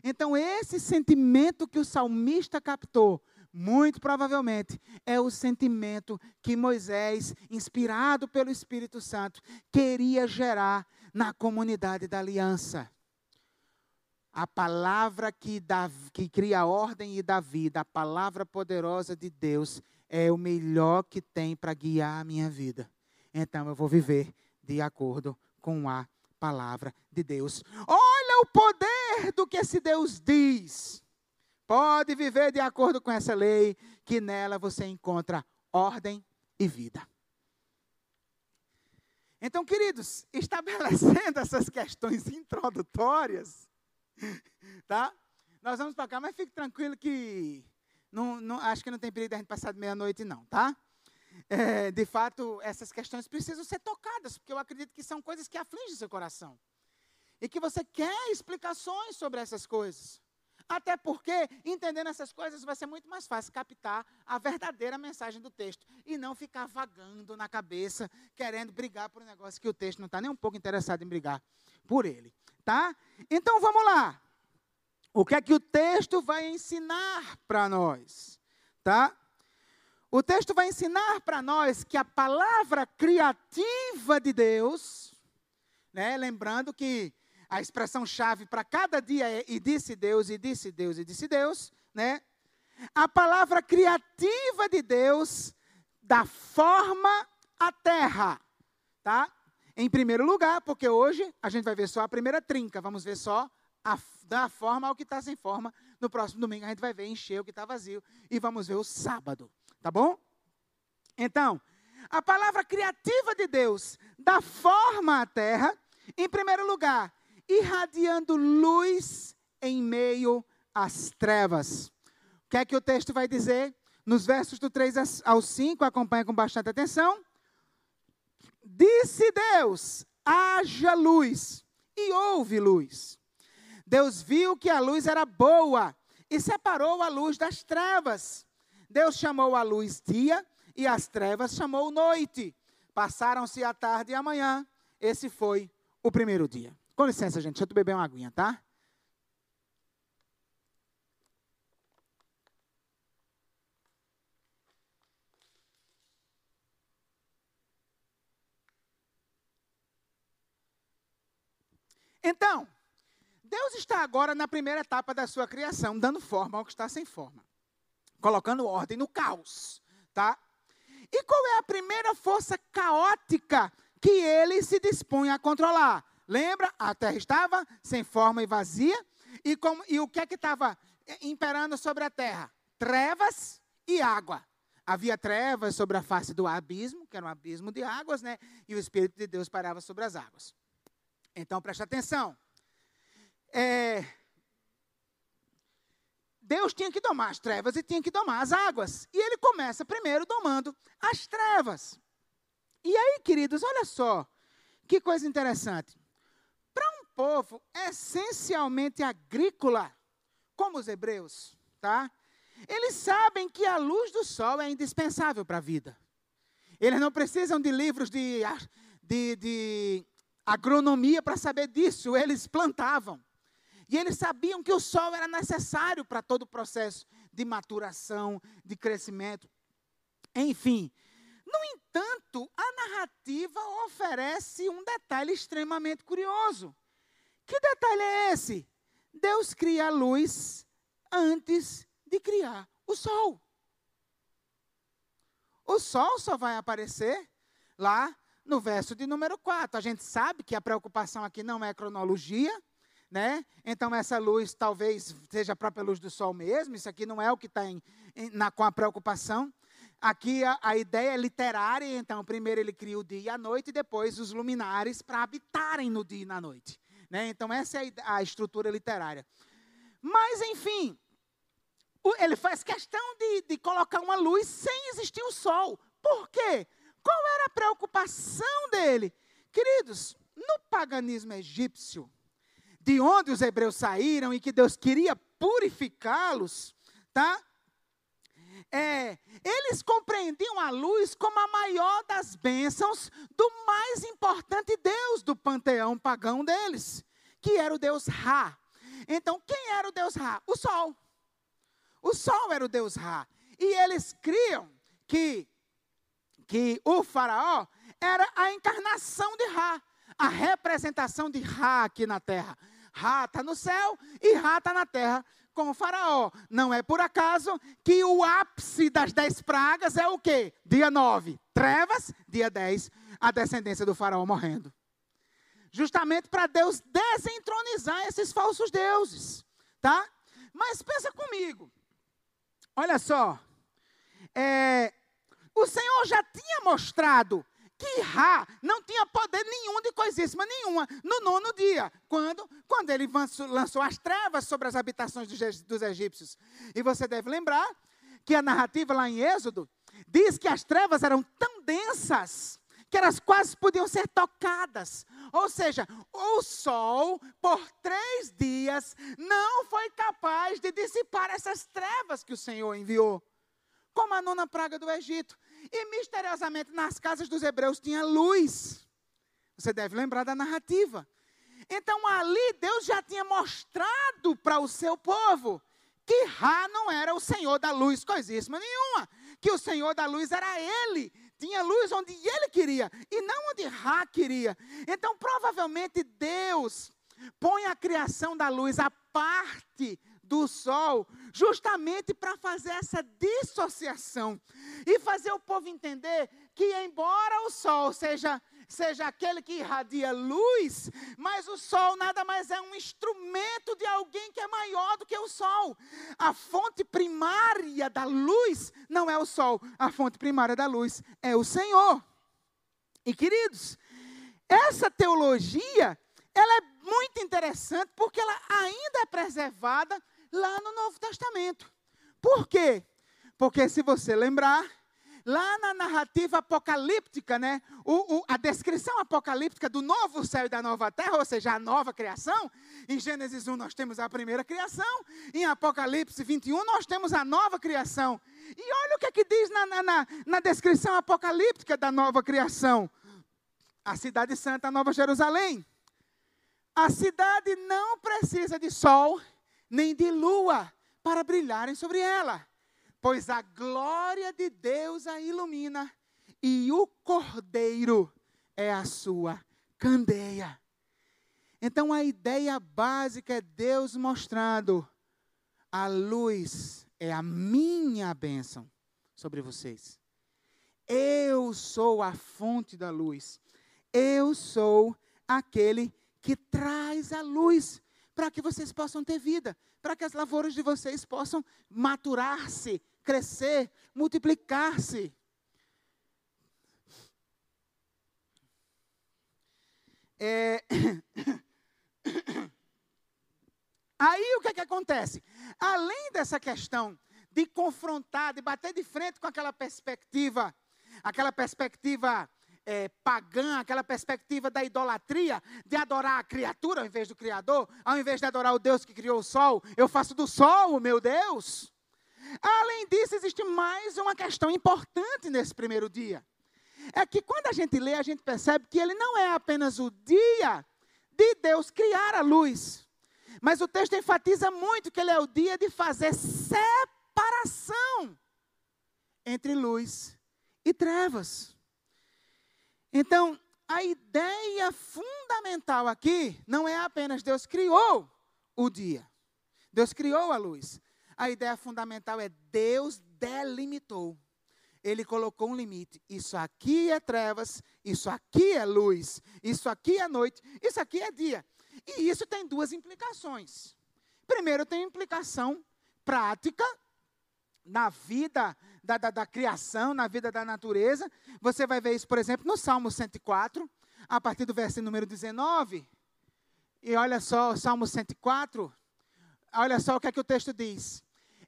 Então, esse sentimento que o salmista captou, muito provavelmente, é o sentimento que Moisés, inspirado pelo Espírito Santo, queria gerar na comunidade da aliança. A palavra que, dá, que cria ordem e dá vida, a palavra poderosa de Deus, é o melhor que tem para guiar a minha vida. Então eu vou viver de acordo com a palavra de Deus. O poder do que esse Deus diz. Pode viver de acordo com essa lei, que nela você encontra ordem e vida. Então, queridos, estabelecendo essas questões introdutórias, tá? Nós vamos cá, mas fique tranquilo que não, não, acho que não tem perigo da gente passar de meia-noite, não, tá? É, de fato, essas questões precisam ser tocadas, porque eu acredito que são coisas que afligem seu coração. E que você quer explicações sobre essas coisas. Até porque, entendendo essas coisas, vai ser muito mais fácil captar a verdadeira mensagem do texto e não ficar vagando na cabeça, querendo brigar por um negócio que o texto não está nem um pouco interessado em brigar por ele. Tá? Então vamos lá. O que é que o texto vai ensinar para nós? Tá? O texto vai ensinar para nós que a palavra criativa de Deus, né, lembrando que a expressão chave para cada dia é e disse Deus, e disse Deus, e disse Deus, né? A palavra criativa de Deus dá forma à terra, tá? Em primeiro lugar, porque hoje a gente vai ver só a primeira trinca, vamos ver só a, da forma ao que está sem forma. No próximo domingo a gente vai ver encher o que está vazio e vamos ver o sábado, tá bom? Então, a palavra criativa de Deus dá forma à terra, em primeiro lugar, irradiando luz em meio às trevas. O que é que o texto vai dizer? Nos versos do 3 ao 5, acompanha com bastante atenção. Disse Deus: haja luz, e houve luz. Deus viu que a luz era boa e separou a luz das trevas. Deus chamou a luz dia e as trevas chamou noite. Passaram-se a tarde e a manhã. Esse foi o primeiro dia. Com licença, gente, deixa eu beber uma aguinha, tá? Então, Deus está agora na primeira etapa da sua criação, dando forma ao que está sem forma, colocando ordem no caos, tá? E qual é a primeira força caótica que ele se dispõe a controlar? Lembra? A terra estava sem forma e vazia. E, como, e o que é que estava imperando sobre a terra? Trevas e água. Havia trevas sobre a face do abismo, que era um abismo de águas, né? E o Espírito de Deus parava sobre as águas. Então, preste atenção. É, Deus tinha que domar as trevas e tinha que domar as águas. E ele começa primeiro domando as trevas. E aí, queridos, olha só, que coisa interessante povo essencialmente agrícola, como os hebreus, tá? Eles sabem que a luz do sol é indispensável para a vida. Eles não precisam de livros de, de, de agronomia para saber disso, eles plantavam. E eles sabiam que o sol era necessário para todo o processo de maturação, de crescimento. Enfim, no entanto, a narrativa oferece um detalhe extremamente curioso. Que detalhe é esse? Deus cria a luz antes de criar o sol. O sol só vai aparecer lá no verso de número 4. A gente sabe que a preocupação aqui não é cronologia, né? Então essa luz talvez seja a própria luz do sol mesmo, isso aqui não é o que está com a preocupação. Aqui a, a, ideia é literária, então primeiro ele cria o dia e a noite, e depois os luminares para habitarem no dia e na noite. Né? Então essa é a, estrutura literária. Mas enfim, ele faz questão de, de colocar uma luz sem existir o sol. Por quê? Qual era a preocupação dele? Queridos, no paganismo egípcio, de onde os hebreus saíram e que Deus queria purificá-los, tá? É, eles compreendiam a luz como a maior das bênçãos do mais importante Deus do panteão pagão deles, que era o Deus Ra. Então, quem era o Deus Ra? O Sol. O Sol era o Deus Ra. E eles criam que, que o Faraó era a encarnação de Ra, a representação de Ra aqui na terra. Ra está no céu e Ra está na terra com o faraó. Não é por acaso que o ápice das dez pragas é o quê? Dia 9, trevas. Dia 10, a descendência do faraó morrendo. Justamente para Deus desentronizar esses falsos deuses. Tá? Mas pensa comigo. Olha só. É, o Senhor já tinha mostrado que Ra não tinha poder nenhum de coisíssima nenhuma no nono dia, quando, quando ele lançou as trevas sobre as habitações dos, egípcios. E você deve lembrar que a narrativa lá em Êxodo diz que as trevas eram tão densas que elas quase podiam ser tocadas. Ou seja, o sol, por três dias, não foi capaz de dissipar essas trevas que o Senhor enviou. Como a nona praga do Egito. E misteriosamente nas casas dos hebreus tinha luz. Você deve lembrar da narrativa. Então ali Deus já tinha mostrado para o seu povo que Ra não era o Senhor da luz coisíssima nenhuma. Que o Senhor da luz era Ele. Tinha luz onde Ele queria e não onde Ra queria. Então provavelmente Deus põe a criação da luz à parte do sol, justamente para fazer essa dissociação e fazer o povo entender que, embora o sol seja, seja aquele que irradia luz, mas o sol nada mais é um instrumento de alguém que é maior do que o sol. A fonte primária da luz não é o sol, a fonte primária da luz é o Senhor. E queridos, essa teologia ela é muito interessante porque ela ainda é preservada lá no Novo Testamento. Por quê? Porque se você lembrar, lá na narrativa apocalíptica, né, o, o, a descrição apocalíptica do novo céu e da nova terra, ou seja, a nova criação, em Gênesis 1 nós temos a primeira criação, em Apocalipse 21 nós temos a nova criação. E olha o que, é que diz na, na, na descrição apocalíptica da nova criação: a cidade santa, a nova Jerusalém. A cidade não precisa de sol nem de lua para brilharem sobre ela, pois a glória de Deus a ilumina e o cordeiro é a sua candeia. Então a ideia básica é Deus mostrando a luz é a minha bênção sobre vocês. Eu sou a fonte da luz. Eu sou aquele que traz a luz para que vocês possam ter vida, para que as lavouras de vocês possam maturar-se, crescer, multiplicar-se. É... <coughs> Aí o que, é que acontece? Além dessa questão de confrontar, de bater de frente com aquela perspectiva, aquela perspectiva é, pagã, aquela perspectiva da idolatria, de adorar a criatura ao invés do Criador, ao invés de adorar o Deus que criou o sol, eu faço do sol o meu Deus. Além disso, existe mais uma questão importante nesse primeiro dia. é que quando a gente lê, a gente percebe que ele não é apenas o dia de Deus criar a luz. Mas o texto enfatiza muito que ele é o dia de fazer separação entre luz e trevas. Então, a ideia fundamental aqui não é apenas Deus criou o dia, Deus criou a luz. A ideia fundamental é Deus delimitou. Ele colocou um limite. Isso aqui é trevas, isso aqui é luz, isso aqui é noite, isso aqui é dia. E isso tem duas implicações. Primeiro, tem implicação prática na vida da, da, da, criação, na vida da natureza. Você vai ver isso, por exemplo, no Salmo 104, a partir do verso número 19. E olha só, o Salmo 104, olha só o que é que o texto diz.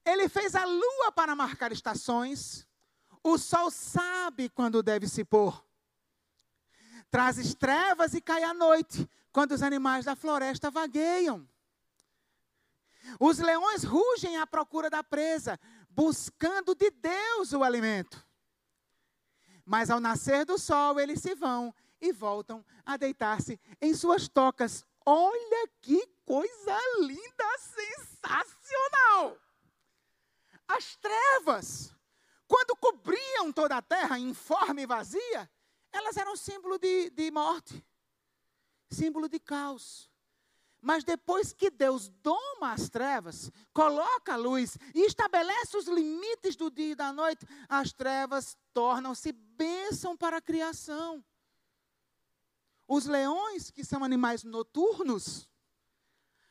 Ele fez a lua para marcar estações, o sol sabe quando deve se pôr. Traz trevas e cai a noite, quando os animais da floresta vagueiam. Os leões rugem à procura da presa, buscando de Deus o alimento. Mas ao nascer do sol, eles se vão e voltam a deitar-se em suas tocas. Olha que coisa linda, sensacional! As trevas, quando cobriam toda a terra informe e vazia, elas eram símbolo de, de morte, símbolo de caos. Mas depois que Deus doma as trevas, coloca a luz e estabelece os limites do dia e da noite, as trevas tornam-se bênção para a criação. Os leões, que são animais noturnos,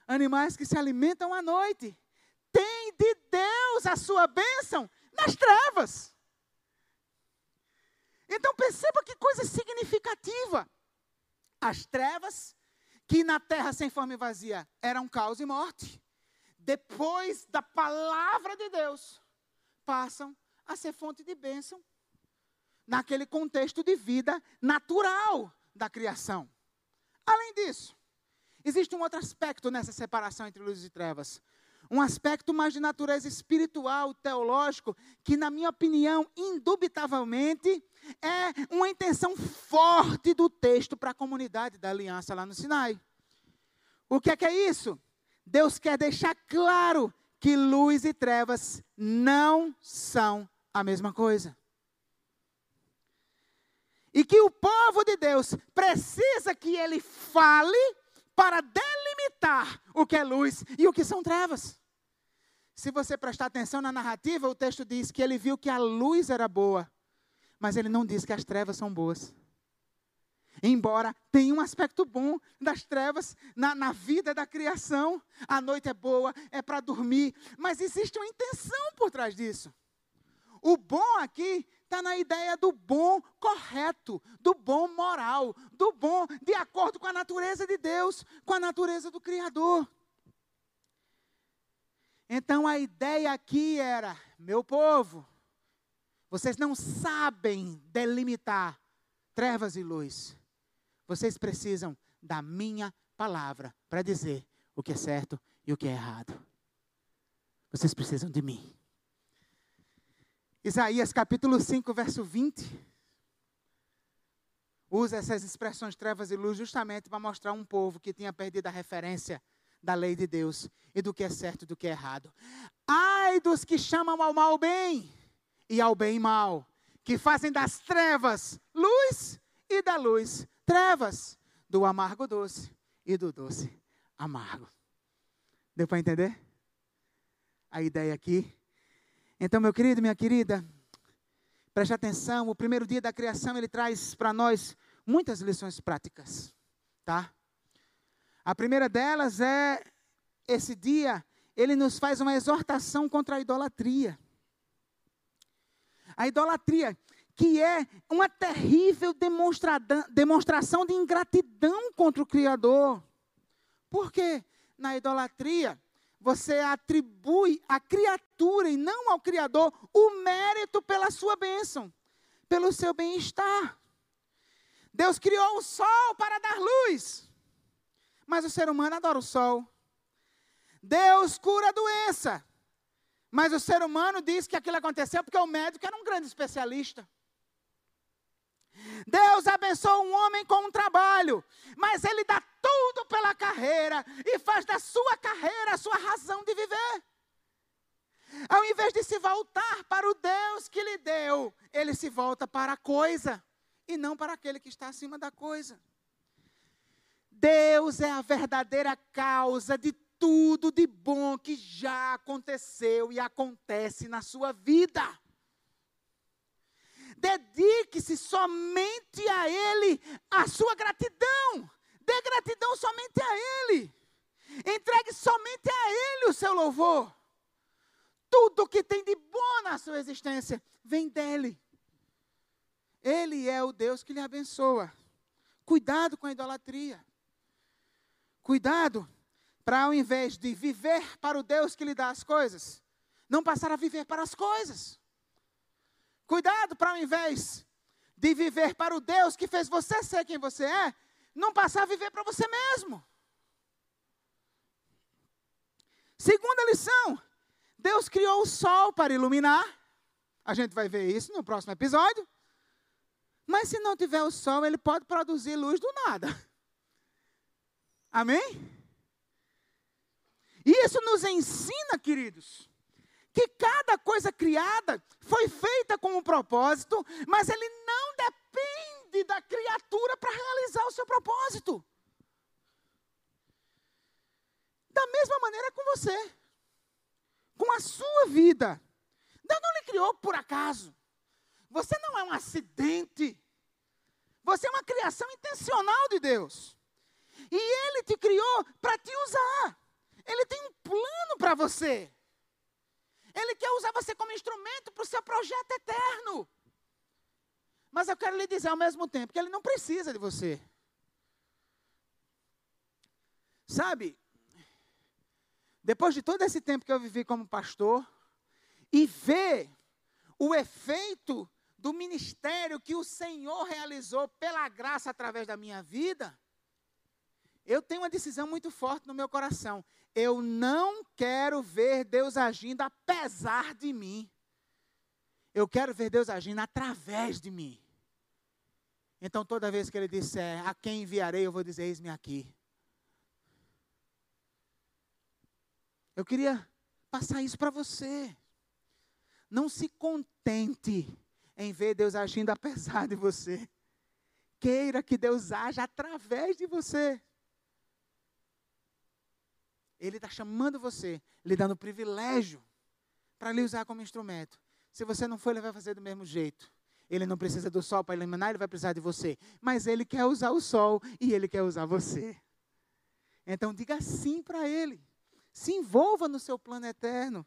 animais que se alimentam à noite, têm de Deus a sua bênção nas trevas. Então perceba que coisa significativa. As trevas que na terra sem forma e vazia eram caos e morte, depois da palavra de Deus, passam a ser fonte de bênção naquele contexto de vida natural da criação. Além disso, existe um outro aspecto nessa separação entre luz e trevas. Um aspecto mais de natureza espiritual, teológico, que, na minha opinião, indubitavelmente, é uma intenção forte do texto para a comunidade da aliança lá no Sinai. O que é que é isso? Deus quer deixar claro que luz e trevas não são a mesma coisa. E que o povo de Deus precisa que ele fale para delimitar o que é luz e o que são trevas. Se você prestar atenção na narrativa, o texto diz que ele viu que a luz era boa mas ele não diz que as trevas são boas. Embora tenha um aspecto bom das trevas na, na vida da criação, a noite é boa, é para dormir, mas existe uma intenção por trás disso. O bom aqui está na ideia do bom correto, do bom moral, do bom de acordo com a natureza de Deus, com a natureza do Criador. Então a ideia aqui era: meu povo, vocês não sabem delimitar trevas e luz. Vocês precisam da minha palavra para dizer o que é certo e o que é errado. Vocês precisam de mim. Isaías capítulo 5, verso 20. Usa essas expressões trevas e luz justamente para mostrar um povo que tinha perdido a referência da lei de Deus e do que é certo e do que é errado. Ai dos que chamam ao mal bem e ao bem mal, que fazem das trevas luz e da luz trevas, do amargo doce e do doce amargo. Deu para entender? A ideia aqui. Então, meu querido, minha querida, preste atenção, o primeiro dia da criação ele traz para nós muitas lições práticas, tá? A primeira delas é esse dia, ele nos faz uma exortação contra a idolatria. A idolatria, que é uma terrível demonstração de ingratidão contra o Criador. Por quê? Na idolatria, você atribui à criatura e não ao Criador o mérito pela sua bênção, pelo seu bem-estar. Deus criou o sol para dar luz, mas o ser humano adora o sol. Deus cura a doença, mas o ser humano diz que aquilo aconteceu porque o médico era um grande especialista. Deus abençoa um homem com um trabalho, mas ele dá tudo pela carreira e faz da sua carreira a sua razão de viver. Ao invés de se voltar para o Deus que lhe deu, ele se volta para a coisa e não para aquele que está acima da coisa. Deus é a verdadeira causa de tudo de bom que já aconteceu e acontece na sua vida. Dedique-se somente a Ele, a sua gratidão. Dê gratidão somente a Ele. Entregue somente a Ele o seu louvor. Tudo que tem de bom na sua existência vem dele. Ele é o Deus que lhe abençoa. Cuidado com a idolatria. Cuidado para ao invés de viver para o Deus que lhe dá as coisas, não passar a viver para as coisas. Cuidado para ao invés de viver para o Deus que fez você ser quem você é, não passar a viver para você mesmo. Segunda lição: Deus criou o sol para iluminar. A gente vai ver isso no próximo episódio. Mas se não tiver o sol, ele pode produzir luz do nada. Amém? E isso nos ensina, queridos, que cada coisa criada foi feita com um propósito, mas ele não depende da criatura para realizar o seu propósito. Da mesma maneira com você, com a sua vida. Deus não lhe criou por acaso. Você não é um acidente. Você é uma criação intencional de Deus. E Ele te criou para te usar. Ele tem um plano para você. Ele quer usar você como instrumento para o seu projeto eterno. Mas eu quero lhe dizer ao mesmo tempo que ele não precisa de você. Sabe, depois de todo esse tempo que eu vivi como pastor, e ver o efeito do ministério que o Senhor realizou pela graça através da minha vida, eu tenho uma decisão muito forte no meu coração. Eu não quero ver Deus agindo apesar de mim. Eu quero ver Deus agindo através de mim. Então, toda vez que Ele disser, a quem enviarei, eu vou dizer, eis-me aqui. Eu queria passar isso para você. Não se contente em ver Deus agindo apesar de você. Queira que Deus haja através de você. Ele está chamando você, lhe dando privilégio para lhe usar como instrumento. Se você não for, ele vai fazer do mesmo jeito. Ele não precisa do sol para iluminar, ele vai precisar de você. Mas ele quer usar o sol e ele quer usar você. Então diga sim para ele. Se envolva no seu plano eterno.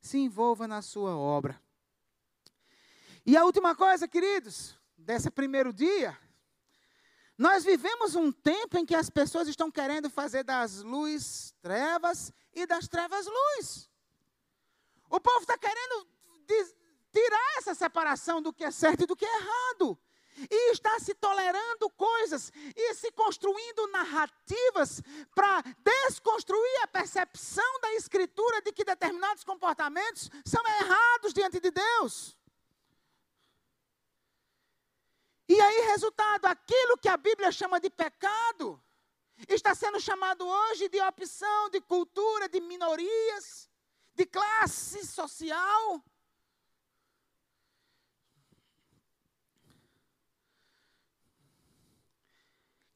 Se envolva na sua obra. E a última coisa, queridos, desse primeiro dia, nós vivemos um tempo em que as pessoas estão querendo fazer das luzes trevas e das trevas luz. O povo está querendo tirar essa separação do que é certo e do que é errado. E está se tolerando coisas e se construindo narrativas para desconstruir a percepção da Escritura de que determinados comportamentos são errados diante de Deus. E aí, resultado, aquilo que a Bíblia chama de pecado, está sendo chamado hoje de opção, de cultura, de minorias, de classe social.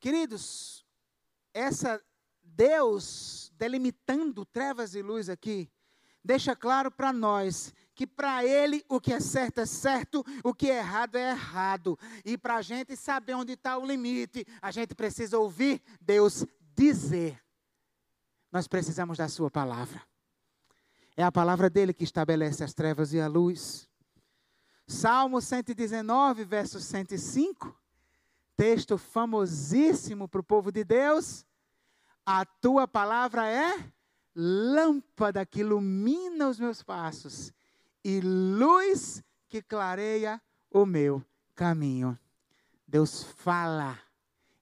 Queridos, essa Deus delimitando trevas e luz aqui, deixa claro para nós que para ele o que é certo é certo, o que é errado é errado. E para a gente saber onde está o limite, a gente precisa ouvir Deus dizer. Nós precisamos da Sua palavra. É a palavra dele que estabelece as trevas e a luz. Salmo 119, verso 105, texto famosíssimo para o povo de Deus. A tua palavra é lâmpada que ilumina os meus passos e luz que clareia o meu caminho. Deus fala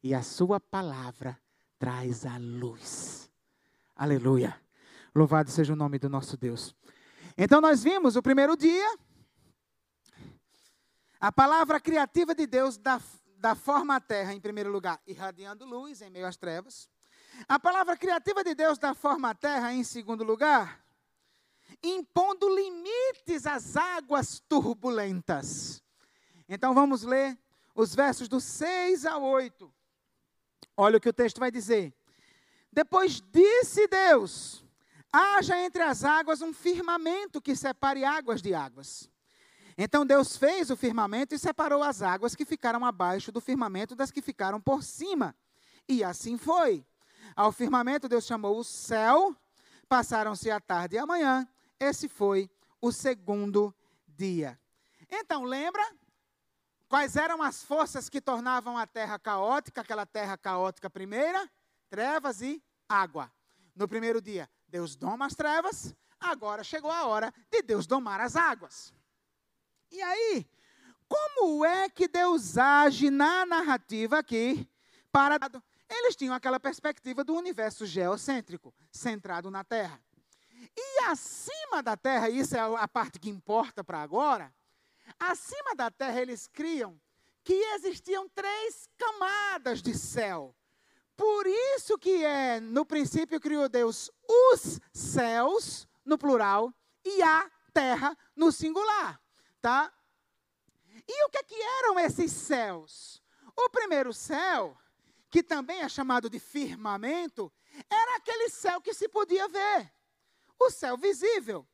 e a sua palavra traz a luz. Aleluia. Louvado seja o nome do nosso Deus. Então nós vimos o primeiro dia A palavra criativa de Deus dá, dá forma à terra, em primeiro lugar, irradiando luz em meio às trevas. A palavra criativa de Deus dá forma à terra, em segundo lugar, impondo limites às águas turbulentas. Então vamos ler os versos do 6 a 8. Olha o que o texto vai dizer. Depois disse Deus: haja entre as águas um firmamento que separe águas de águas. Então Deus fez o firmamento e separou as águas que ficaram abaixo do firmamento das que ficaram por cima. E assim foi. Ao firmamento Deus chamou o céu, passaram-se a tarde e a manhã. Esse foi o segundo dia. Então, lembra quais eram as forças que tornavam a terra caótica, aquela terra caótica primeira? Trevas e água. No primeiro dia, Deus doma as trevas, agora chegou a hora de Deus domar as águas. E aí, como é que Deus age na narrativa aqui para eles tinham aquela perspectiva do universo geocêntrico, centrado na Terra. E acima da Terra, isso é a parte que importa para agora, acima da Terra eles criam que existiam três camadas de céu. Por isso que é, no princípio criou Deus os céus, no plural, e a terra, no singular, tá? E o que, que eram esses céus? O primeiro céu que também é chamado de firmamento, era aquele céu que se podia ver, o céu visível.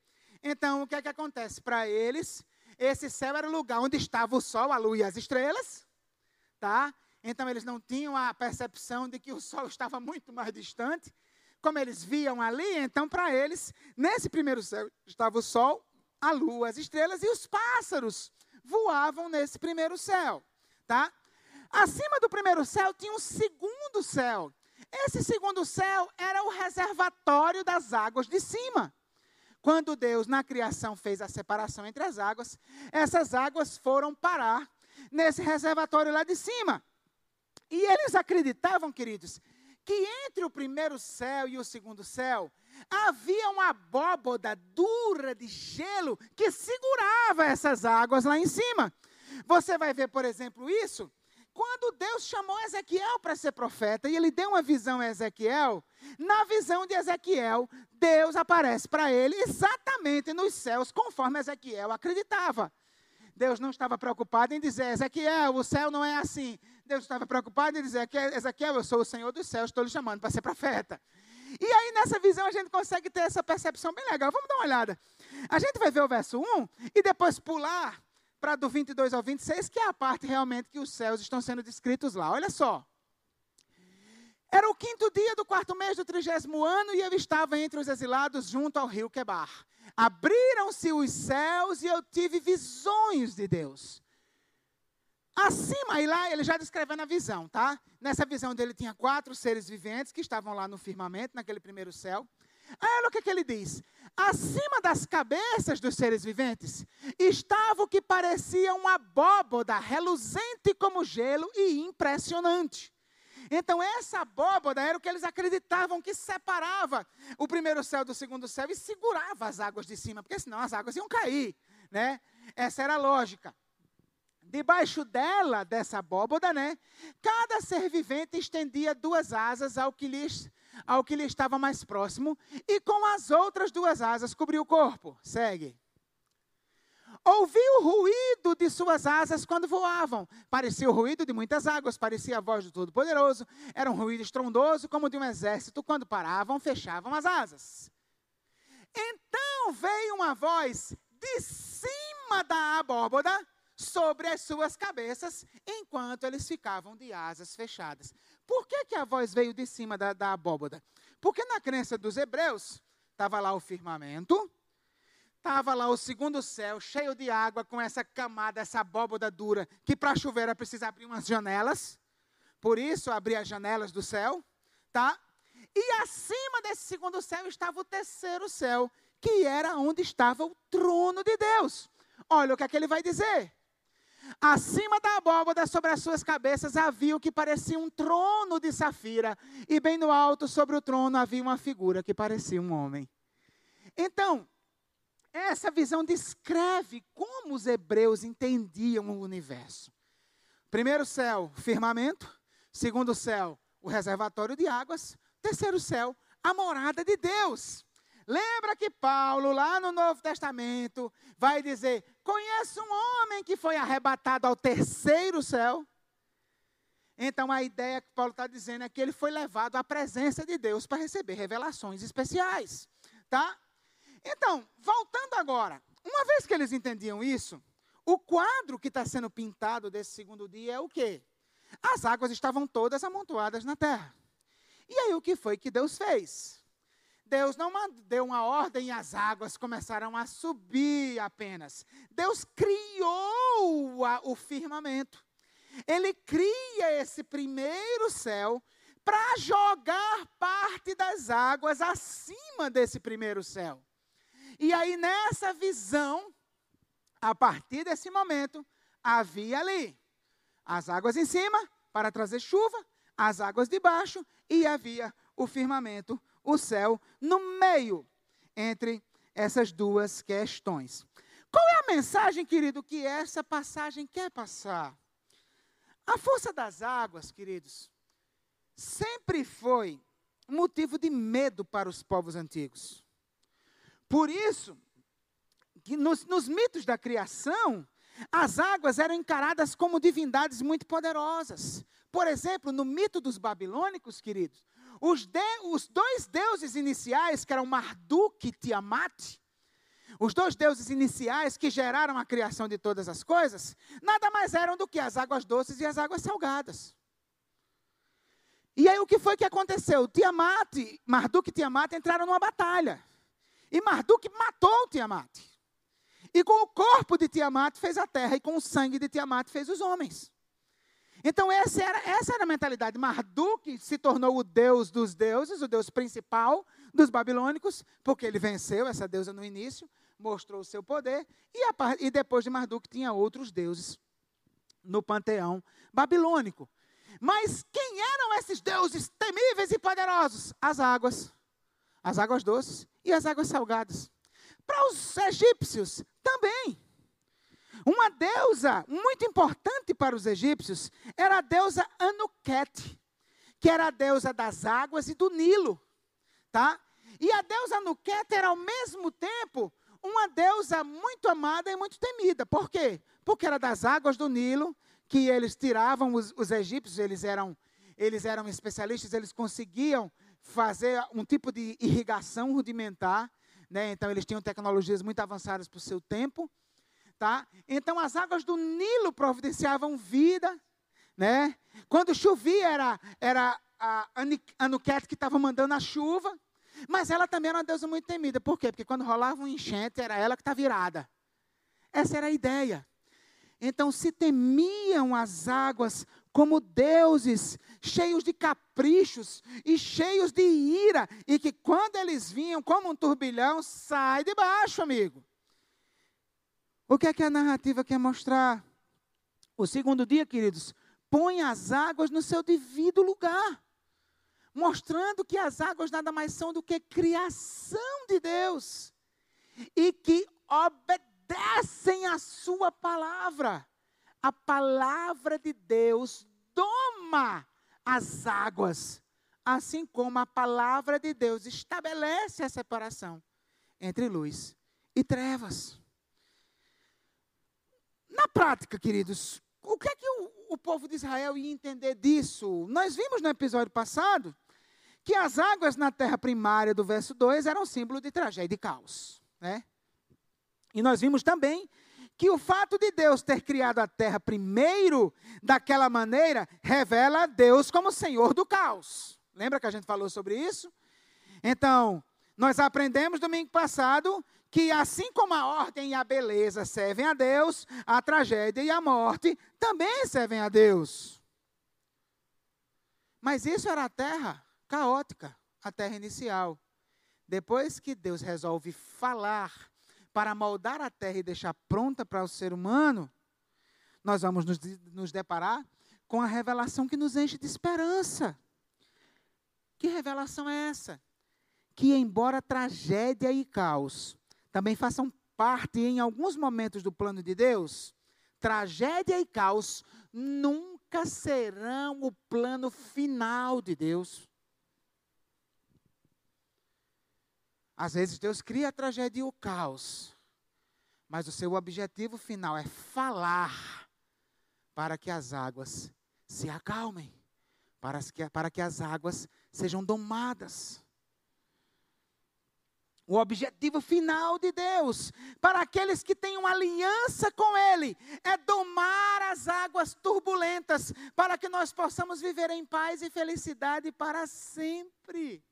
Então, o que é que acontece? Para eles, esse céu era o lugar onde estava o sol, a lua e as estrelas, tá? Então, eles não tinham a percepção de que o sol estava muito mais distante. Como eles viam ali, então, para eles, nesse primeiro céu estava o sol, a lua, as estrelas e os pássaros voavam nesse primeiro céu, tá? Acima do primeiro céu tinha um segundo céu. Esse segundo céu era o reservatório das águas de cima. Quando Deus, na criação, fez a separação entre as águas, essas águas foram parar nesse reservatório lá de cima. E eles acreditavam, queridos, que entre o primeiro céu e o segundo céu havia uma abóboda dura de gelo que segurava essas águas lá em cima. Você vai ver, por exemplo, isso quando Deus chamou Ezequiel para ser profeta e ele deu uma visão a Ezequiel, na visão de Ezequiel, Deus aparece para ele exatamente nos céus, conforme Ezequiel acreditava. Deus não estava preocupado em dizer, Ezequiel, o céu não é assim. Deus estava preocupado em dizer, Ezequiel, eu sou o Senhor dos céus, estou lhe chamando para ser profeta. E aí, nessa visão, a gente consegue ter essa percepção bem legal. Vamos dar uma olhada. A gente vai ver o verso 1 e depois pular para do 22 ao 26, que é a parte realmente que os céus estão sendo descritos lá. Olha só. Era o quinto dia do quarto mês do trigésimo ano e eu estava entre os exilados junto ao rio Quebar. Abriram-se os céus e eu tive visões de Deus. Acima e lá, ele já descrevendo a visão, tá? Nessa visão dele tinha quatro seres viventes que estavam lá no firmamento, naquele primeiro céu. Aí olha o que, que ele diz. Acima das cabeças dos seres viventes estava o que parecia uma abóboda reluzente como gelo e impressionante. Então, essa abóboda era o que eles acreditavam que separava o primeiro céu do segundo céu e segurava as águas de cima, porque senão as águas iam cair. Né? Essa era a lógica. Debaixo dela, dessa abóboda, né, cada ser vivente estendia duas asas ao que lhes ao que lhe estava mais próximo, e com as outras duas asas cobriu o corpo. Segue. Ouvi o ruído de suas asas quando voavam. Parecia o ruído de muitas águas, parecia a voz do Todo-Poderoso. Era um ruído estrondoso, como de um exército, quando paravam, fechavam as asas. Então veio uma voz de cima da abóboda sobre as suas cabeças, enquanto eles ficavam de asas fechadas. Por que, que a voz veio de cima da, da? Porque na crença dos hebreus, estava lá o firmamento, estava lá o segundo céu, cheio de água, com essa camada, essa abóboda dura, que para chover era preciso abrir umas janelas. Por isso, abrir as janelas do céu, tá? E acima desse segundo céu estava o terceiro céu, que era onde estava o trono de Deus. Olha o que é que ele vai dizer. Acima da abóbada, sobre as suas cabeças, havia o que parecia um trono de safira, e bem no alto, sobre o trono, havia uma figura que parecia um homem. Então, essa visão descreve como os hebreus entendiam o universo. Primeiro céu, firmamento. Segundo céu, o reservatório de águas. Terceiro céu, a morada de Deus. Lembra que Paulo, lá no Novo Testamento, vai dizer: Conheço um homem que foi arrebatado ao terceiro céu. Então a ideia que Paulo está dizendo é que ele foi levado à presença de Deus para receber revelações especiais. Tá? Então, voltando agora, uma vez que eles entendiam isso, o quadro que está sendo pintado desse segundo dia é o quê? As águas estavam todas amontoadas na terra. E aí o que foi que Deus fez? Deus não deu uma ordem e as águas começaram a subir apenas. Deus criou o firmamento. Ele cria esse primeiro céu para jogar parte das águas acima desse primeiro céu. E aí, nessa visão, a partir desse momento, havia ali as águas em cima para trazer chuva, as águas de baixo e havia o firmamento, o céu, no meio entre essas duas questões. Qual é a mensagem, querido, que essa passagem quer passar? A força das águas, queridos, sempre foi motivo de medo para os povos antigos. Por isso, que nos, nos mitos da criação, as águas eram encaradas como divindades muito poderosas. Por exemplo, no mito dos babilônicos, queridos, os, de, os dois deuses iniciais, que eram Marduk e Tiamat, os dois deuses iniciais que geraram a criação de todas as coisas, nada mais eram do que as águas doces e as águas salgadas. E aí o que foi que aconteceu? Tiamat, Marduk e Tiamat entraram numa batalha. E Marduk matou Tiamat. E com o corpo de Tiamat fez a terra, e com o sangue de Tiamat fez os homens. Então, essa era, essa era a mentalidade. Marduk se tornou o deus dos deuses, o deus principal dos babilônicos, porque ele venceu essa deusa no início, mostrou o seu poder, e, a, e depois de Marduk tinha outros deuses no panteão babilônico. Mas quem eram esses deuses temíveis e poderosos? As águas as águas doces e as águas salgadas. Para os egípcios também. Uma deusa muito importante para os egípcios era a deusa Anuket, que era a deusa das águas e do Nilo, tá? E a deusa Anuket era ao mesmo tempo uma deusa muito amada e muito temida. Por quê? Porque era das águas do Nilo que eles tiravam os, os egípcios, eles eram eles eram especialistas, eles conseguiam fazer um tipo de irrigação rudimentar, né? Então eles tinham tecnologias muito avançadas para o seu tempo, tá? Então as águas do Nilo providenciavam vida, né? Quando chovia era era a Anuket que estava mandando a chuva, mas ela também era uma deusa muito temida. Por quê? Porque quando rolava um enchente era ela que estava virada. Essa era a ideia. Então se temiam as águas como deuses, cheios de caprichos e cheios de ira, e que quando eles vinham como um turbilhão, sai de baixo, amigo. O que é que a narrativa quer mostrar? O segundo dia, queridos, põe as águas no seu devido lugar, mostrando que as águas nada mais são do que criação de Deus e que obedecem a sua palavra a palavra de Deus doma as águas, assim como a palavra de Deus estabelece a separação entre luz e trevas. Prática, queridos, o que é que o, o povo de Israel ia entender disso? Nós vimos no episódio passado que as águas na terra primária do verso 2 eram símbolo de tragédia e caos. Né? E nós vimos também que o fato de Deus ter criado a terra primeiro daquela maneira revela Deus como Senhor do caos. Lembra que a gente falou sobre isso? Então, nós aprendemos domingo passado que assim como a ordem e a beleza servem a Deus, a tragédia e a morte também servem a Deus. Mas isso era a terra caótica, a terra inicial. Depois que Deus resolve falar para moldar a terra e deixar pronta para o ser humano, nós vamos nos, nos deparar com a revelação que nos enche de esperança. Que revelação é essa? Que, embora tragédia e caos também façam parte em alguns momentos do plano de Deus, tragédia e caos nunca serão o plano final de Deus. Às vezes Deus cria a tragédia e o caos, mas o seu objetivo final é falar para que as águas se acalmem, para que, para que as águas sejam domadas. O objetivo final de Deus, para aqueles que têm uma aliança com Ele, é domar as águas turbulentas, para que nós possamos viver em paz e felicidade para sempre.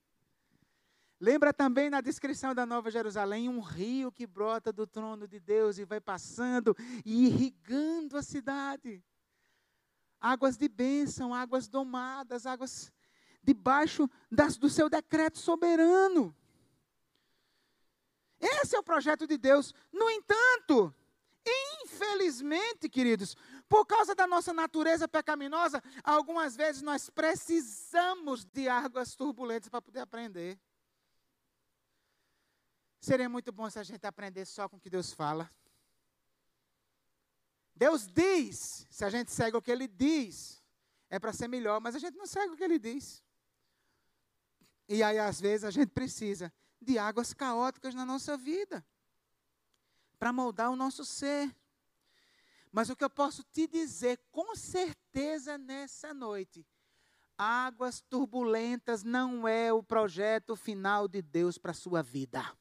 Lembra também na descrição da Nova Jerusalém um rio que brota do trono de Deus e vai passando e irrigando a cidade. Águas de bênção, águas domadas, águas debaixo das, do seu decreto soberano. Esse é o projeto de Deus. No entanto, infelizmente, queridos, por causa da nossa natureza pecaminosa, algumas vezes nós precisamos de águas turbulentas para poder aprender. Seria muito bom se a gente aprendesse só com o que Deus fala. Deus diz, se a gente segue o que Ele diz, é para ser melhor, mas a gente não segue o que Ele diz. E aí, às vezes, a gente precisa de águas caóticas na nossa vida para moldar o nosso ser. Mas o que eu posso te dizer com certeza nessa noite, águas turbulentas não é o projeto final de Deus para a sua vida.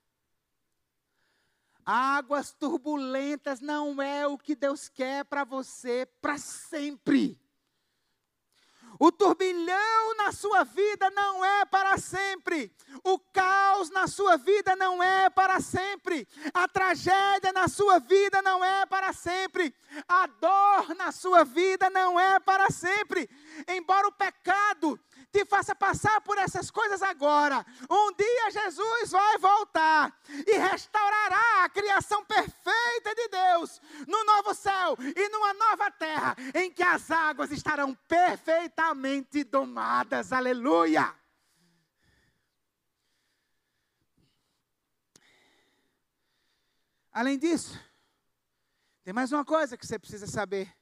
Águas turbulentas não é o que Deus quer para você para sempre. O turbilhão sua vida não é para sempre. O caos na sua vida não é para sempre. A tragédia na sua vida não é para sempre. A dor na sua vida não é para sempre. Embora o pecado te faça passar por essas coisas agora. Um dia Jesus vai voltar e restaurará a criação perfeita de Deus no novo céu e numa nova terra em que as águas estarão perfeitamente domadas. Aleluia! Além disso, tem mais uma coisa que você precisa saber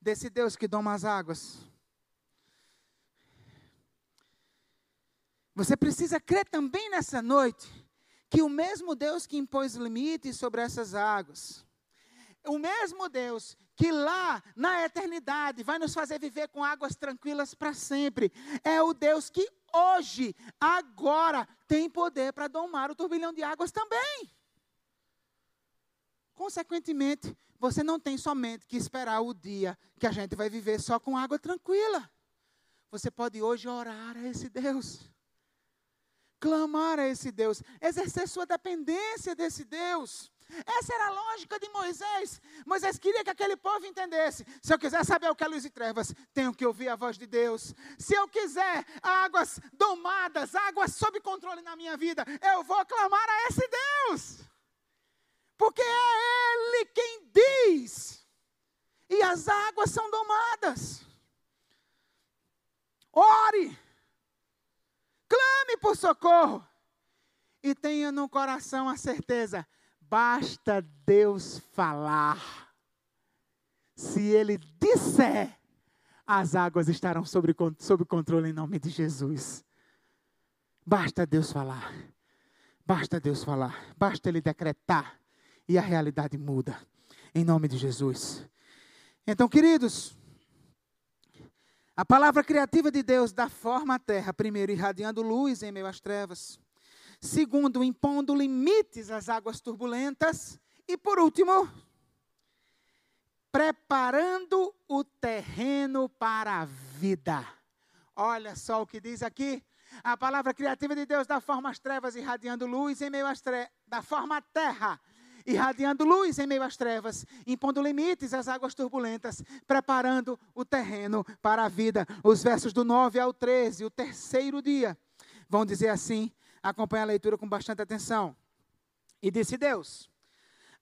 desse Deus que doma as águas. Você precisa crer também nessa noite que o mesmo Deus que impôs limites sobre essas águas, o mesmo Deus que lá na eternidade vai nos fazer viver com águas tranquilas para sempre, é o Deus que hoje, agora, tem poder para domar o turbilhão de águas também. Consequentemente, você não tem somente que esperar o dia que a gente vai viver só com água tranquila. Você pode hoje orar a esse Deus clamar a esse Deus, exercer sua dependência desse Deus. Essa era a lógica de Moisés. Moisés queria que aquele povo entendesse. Se eu quiser saber o que é luz e trevas, tenho que ouvir a voz de Deus. Se eu quiser águas domadas, águas sob controle na minha vida, eu vou clamar a esse Deus. Porque é Ele quem diz. E as águas são domadas. Ore clame por socorro e tenha no coração a certeza: basta Deus falar. Se Ele disser, as águas estarão sob, controle em nome de Jesus. Basta Deus falar. Basta Deus falar. Basta Ele decretar. E a realidade muda. Em nome de Jesus. Então, queridos, a palavra criativa de Deus dá forma à terra, primeiro, irradiando luz em meio às trevas. Segundo, impondo limites às águas turbulentas. E por último, preparando o terreno para a vida. Olha só o que diz aqui. A palavra criativa de Deus dá forma às trevas, irradiando luz em meio às trevas, da forma à terra, irradiando luz em meio às trevas, impondo limites às águas turbulentas, preparando o terreno para a vida. Os versos do 9 ao 13, o terceiro dia, vão dizer assim: acompanhe a leitura com bastante atenção. E disse Deus: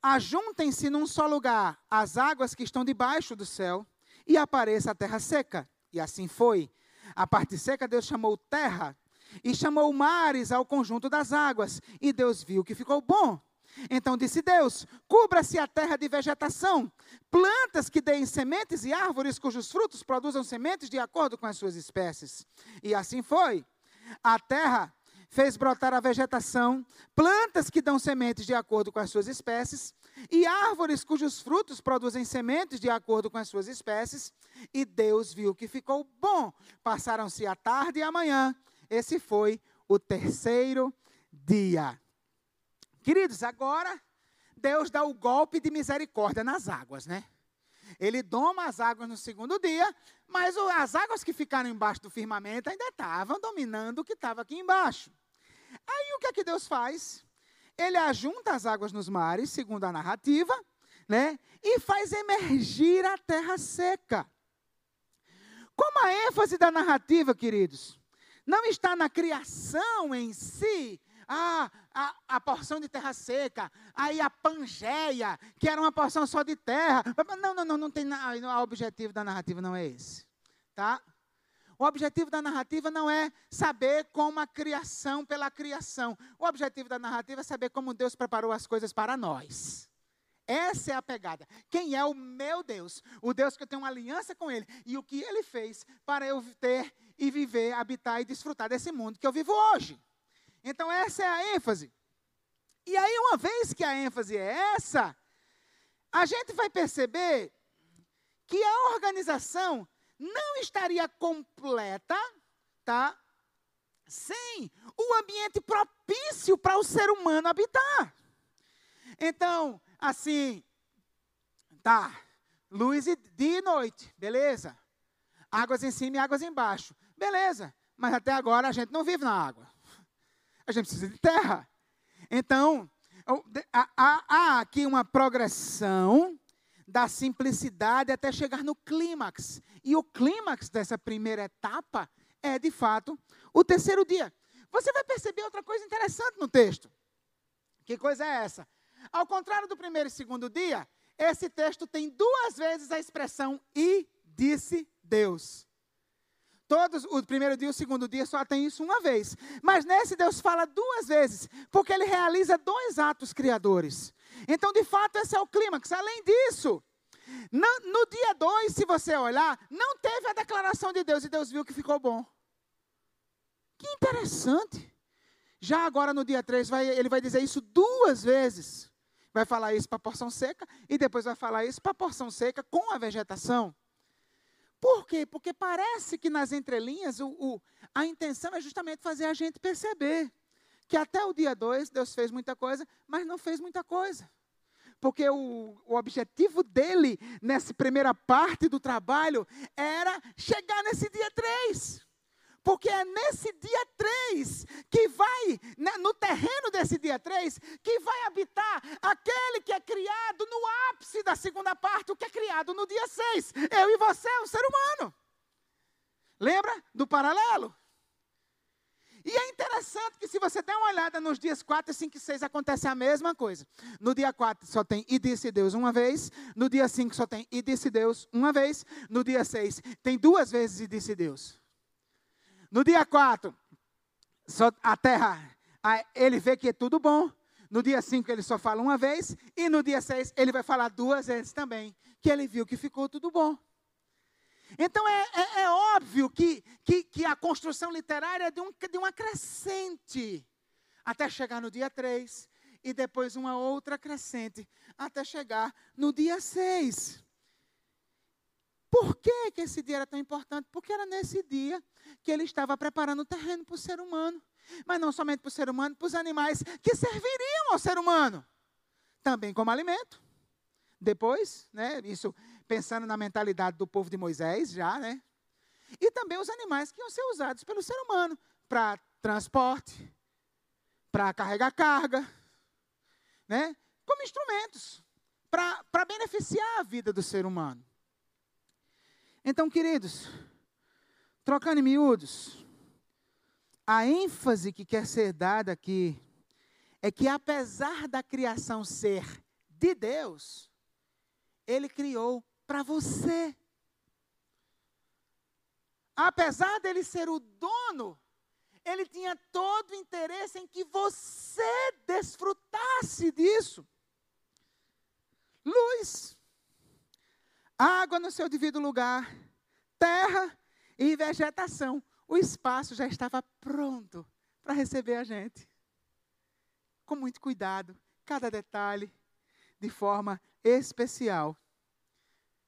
Ajuntem-se num só lugar as águas que estão debaixo do céu, e apareça a terra seca. E assim foi. A parte seca Deus chamou terra, e chamou mares ao conjunto das águas, e Deus viu que ficou bom. Então disse Deus: Cubra-se a terra de vegetação, plantas que deem sementes e árvores cujos frutos produzam sementes de acordo com as suas espécies. E assim foi. A terra fez brotar a vegetação, plantas que dão sementes de acordo com as suas espécies, e árvores cujos frutos produzem sementes de acordo com as suas espécies. E Deus viu que ficou bom. Passaram-se a tarde e a manhã. Esse foi o terceiro dia. Queridos, agora Deus dá o golpe de misericórdia nas águas, né? Ele doma as águas no segundo dia, mas as águas que ficaram embaixo do firmamento ainda estavam dominando o que estava aqui embaixo. Aí o que é que Deus faz? Ele ajunta as águas nos mares, segundo a narrativa, né? E faz emergir a terra seca. Como a ênfase da narrativa, queridos, não está na criação em si, ah, a, a porção de terra seca, aí a Pangeia, que era uma porção só de terra. Não, não, não, não tem. O objetivo da narrativa não é esse. Tá? O objetivo da narrativa não é saber como a criação pela criação. O objetivo da narrativa é saber como Deus preparou as coisas para nós. Essa é a pegada. Quem é o meu Deus? O Deus que eu tenho uma aliança com Ele. E o que Ele fez para eu ter e viver, habitar e desfrutar desse mundo que eu vivo hoje. Então, essa é a ênfase. E aí, uma vez que a ênfase é essa, a gente vai perceber que a organização não estaria completa, tá? Sem o ambiente propício para o ser humano habitar. Então, assim, tá, luz de dia e noite, beleza? Águas em cima e águas embaixo, beleza. Mas até agora a gente não vive na água. A gente precisa de terra. Então, há, aqui uma progressão da simplicidade até chegar no clímax. E o clímax dessa primeira etapa é, de fato, o terceiro dia. Você vai perceber outra coisa interessante no texto. Que coisa é essa? Ao contrário do primeiro e segundo dia, esse texto tem duas vezes a expressão e disse Deus. Todos, o primeiro dia e o segundo dia só tem isso uma vez. Mas nesse Deus fala duas vezes, porque ele realiza dois atos criadores. Então, de fato, esse é o clímax. Além disso, no, no dia 2, se você olhar, não teve a declaração de Deus e Deus viu que ficou bom. Que interessante. Já agora no dia 3, ele vai dizer isso duas vezes. Vai falar isso para a porção seca e depois vai falar isso para a porção seca com a vegetação. Por quê? Porque parece que nas entrelinhas o, o, a intenção é justamente fazer a gente perceber que até o dia 2 Deus fez muita coisa, mas não fez muita coisa. Porque o, o objetivo dele, nessa primeira parte do trabalho, era chegar nesse dia 3. Porque é nesse dia 3 que vai, né, no terreno desse dia 3, que vai habitar aquele que é criado no ápice da segunda parte, o que é criado no dia 6. Eu e você, o ser humano. Lembra do paralelo? E é interessante que se você der uma olhada nos dias 4, 5 e 6, acontece a mesma coisa. No dia 4 só tem e disse Deus uma vez. No dia 5 só tem e disse Deus uma vez. No dia 6 tem duas vezes e disse Deus. No dia 4, só a terra, ele vê que é tudo bom. No dia 5 ele só fala uma vez. E no dia 6 ele vai falar duas vezes também. Que ele viu que ficou tudo bom. Então é, é, é óbvio que, que, que, a construção literária é de, um, de uma crescente, até chegar no dia 3, e depois uma outra crescente, até chegar no dia 6. Por que, que esse dia era tão importante? Porque era nesse dia que ele estava preparando o terreno para o ser humano. Mas não somente para o ser humano, para os animais que serviriam ao ser humano. Também como alimento. Depois, né, isso pensando na mentalidade do povo de Moisés já, né? E também os animais que iam ser usados pelo ser humano para transporte, para carregar carga, né? Como instrumentos para beneficiar a vida do ser humano. Então, queridos, trocando em miúdos, a ênfase que quer ser dada aqui é que apesar da criação ser de Deus, ele criou para você. Apesar dele ser o dono, ele tinha todo o interesse em que você desfrutasse disso. Luz, água no seu devido lugar, terra e vegetação. O espaço já estava pronto para receber a gente. Com muito cuidado, cada detalhe, de forma especial,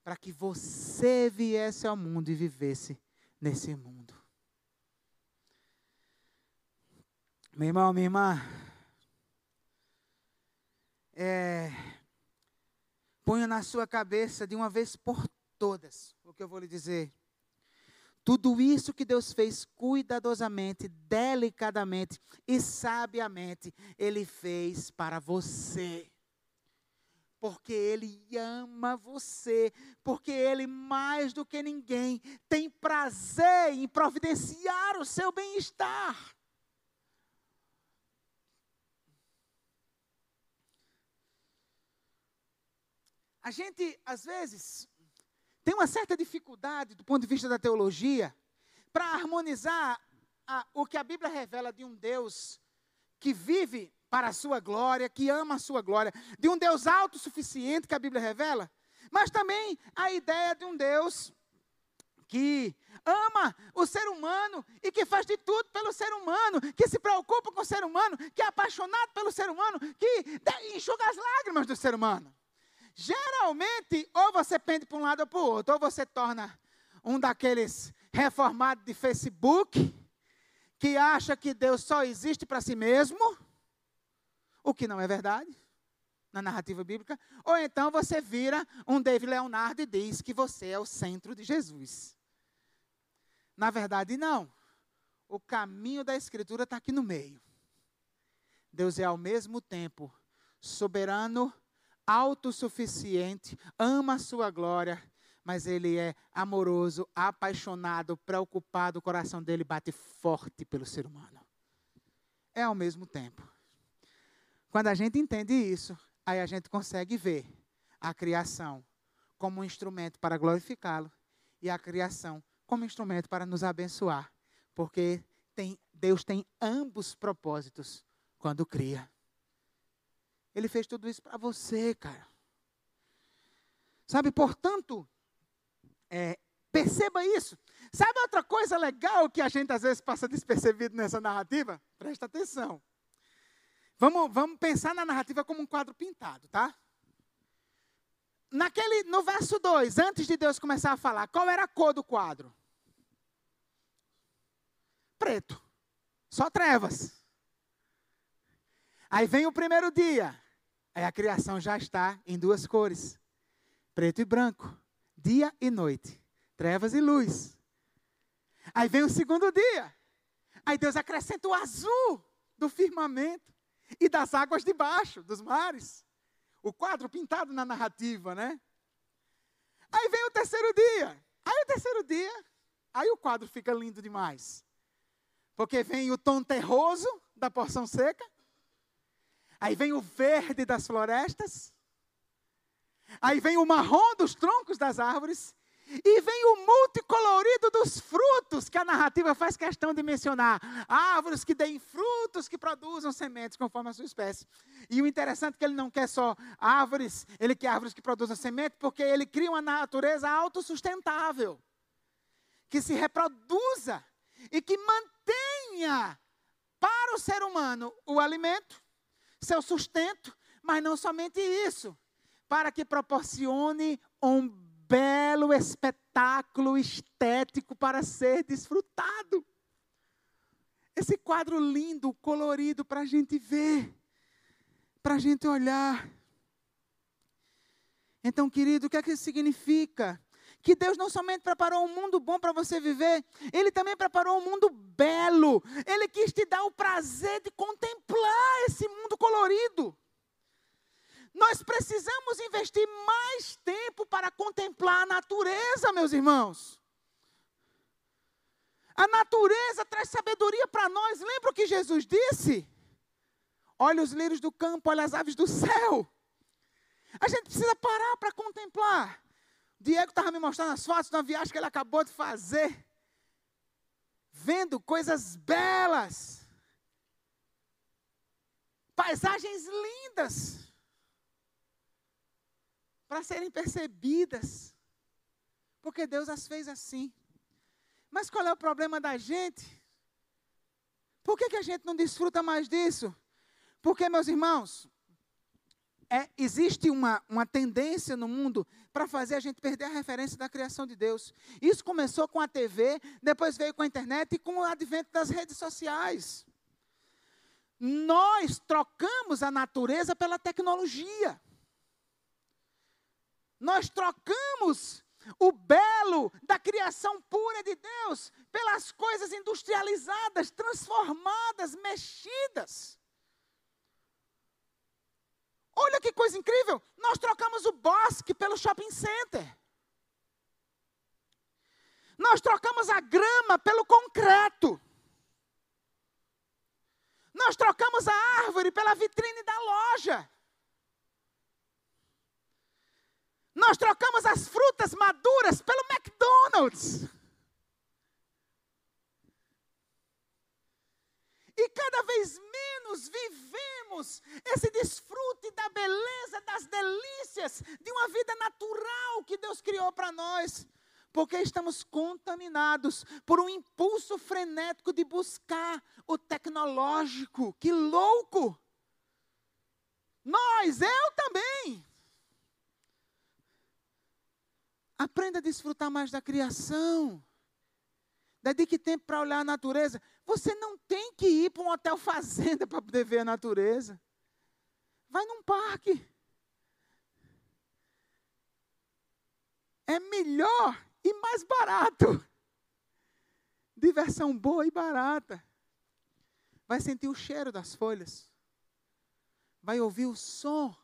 para que você viesse ao mundo e vivesse nesse mundo. Meu irmão, minha irmã, é, ponha na sua cabeça de uma vez por todas o que eu vou lhe dizer. Tudo isso que Deus fez cuidadosamente, delicadamente e sabiamente, Ele fez para você. Porque Ele ama você, porque Ele, mais do que ninguém, tem prazer em providenciar o seu bem-estar. A gente, às vezes, tem uma certa dificuldade, do ponto de vista da teologia, para harmonizar a, o que a Bíblia revela de um Deus que vive para a sua glória, que ama a sua glória, de um Deus autossuficiente que a Bíblia revela, mas também a ideia de um Deus que ama o ser humano e que faz de tudo pelo ser humano, que se preocupa com o ser humano, que é apaixonado pelo ser humano, que enxuga as lágrimas do ser humano. Geralmente, ou você pende para um lado ou para o outro, ou você torna um daqueles reformados de Facebook, que acha que Deus só existe para si mesmo, o que não é verdade, na narrativa bíblica, ou então você vira um David Leonardo e diz que você é o centro de Jesus. Na verdade, não. O caminho da Escritura está aqui no meio. Deus é ao mesmo tempo soberano, autossuficiente, ama a sua glória, mas ele é amoroso, apaixonado, preocupado, o coração dele bate forte pelo ser humano. É ao mesmo tempo. Quando a gente entende isso, aí a gente consegue ver a criação como um instrumento para glorificá-lo e a criação como instrumento para nos abençoar, porque tem, Deus tem ambos propósitos quando cria. Ele fez tudo isso para você, cara. Sabe, portanto, é, perceba isso. Sabe outra coisa legal que a gente às vezes passa despercebido nessa narrativa? Presta atenção. Vamos, vamos pensar na narrativa como um quadro pintado, tá? Naquele, no verso 2, antes de Deus começar a falar, qual era a cor do quadro? Preto. Só trevas. Aí vem o primeiro dia. Aí a criação já está em duas cores: preto e branco, dia e noite, trevas e luz. Aí vem o segundo dia. Aí Deus acrescenta o azul do firmamento e das águas de baixo, dos mares. O quadro pintado na narrativa, né? Aí vem o terceiro dia. Aí o terceiro dia, aí o quadro fica lindo demais. Porque vem o tom terroso da porção seca, Aí vem o verde das florestas. Aí vem o marrom dos troncos das árvores. E vem o multicolorido dos frutos, que a narrativa faz questão de mencionar. Árvores que deem frutos, que produzam sementes conforme a sua espécie. E o interessante é que ele não quer só árvores, ele quer árvores que produzam sementes, porque ele cria uma natureza autossustentável. Que se reproduza e que mantenha para o ser humano o alimento seu sustento, mas não somente isso, para que proporcione um belo espetáculo estético para ser desfrutado. Esse quadro lindo, colorido, para a gente ver, para a gente olhar. Então, querido, o que é que significa? Que Deus não somente preparou um mundo bom para você viver, Ele também preparou um mundo belo. Ele quis te dar o prazer de contemplar esse mundo colorido. Nós precisamos investir mais tempo para contemplar a natureza, meus irmãos. A natureza traz sabedoria para nós. Lembra o que Jesus disse? Olha os lírios do campo, olha as aves do céu. A gente precisa parar para contemplar. Diego estava me mostrando as fotos de uma viagem que ele acabou de fazer. vendo coisas belas, paisagens lindas, para serem percebidas, porque Deus as fez assim. Mas qual é o problema da gente? Por que, que a gente não desfruta mais disso? Porque, meus irmãos, é, existe uma, uma tendência no mundo para fazer a gente perder a referência da criação de Deus. Isso começou com a TV, depois veio com a internet e com o advento das redes sociais. Nós trocamos a natureza pela tecnologia. Nós trocamos o belo da criação pura de Deus pelas coisas industrializadas, transformadas, mexidas. Olha que coisa incrível! Nós trocamos o bosque pelo shopping center. Nós trocamos a grama pelo concreto. Nós trocamos a árvore pela vitrine da loja. Nós trocamos as frutas maduras pelo McDonald's. E cada vez menos vivemos esse desfrute da beleza, das delícias de uma vida natural que Deus criou para nós. Porque estamos contaminados por um impulso frenético de buscar o tecnológico. Que louco! Nós, eu também. Aprenda a desfrutar mais da criação. Dedique tempo para olhar a natureza. Você não tem que ir para um hotel fazenda para poder ver a natureza. Vai num parque. É melhor e mais barato. Diversão boa e barata. Vai sentir o cheiro das folhas. Vai ouvir o som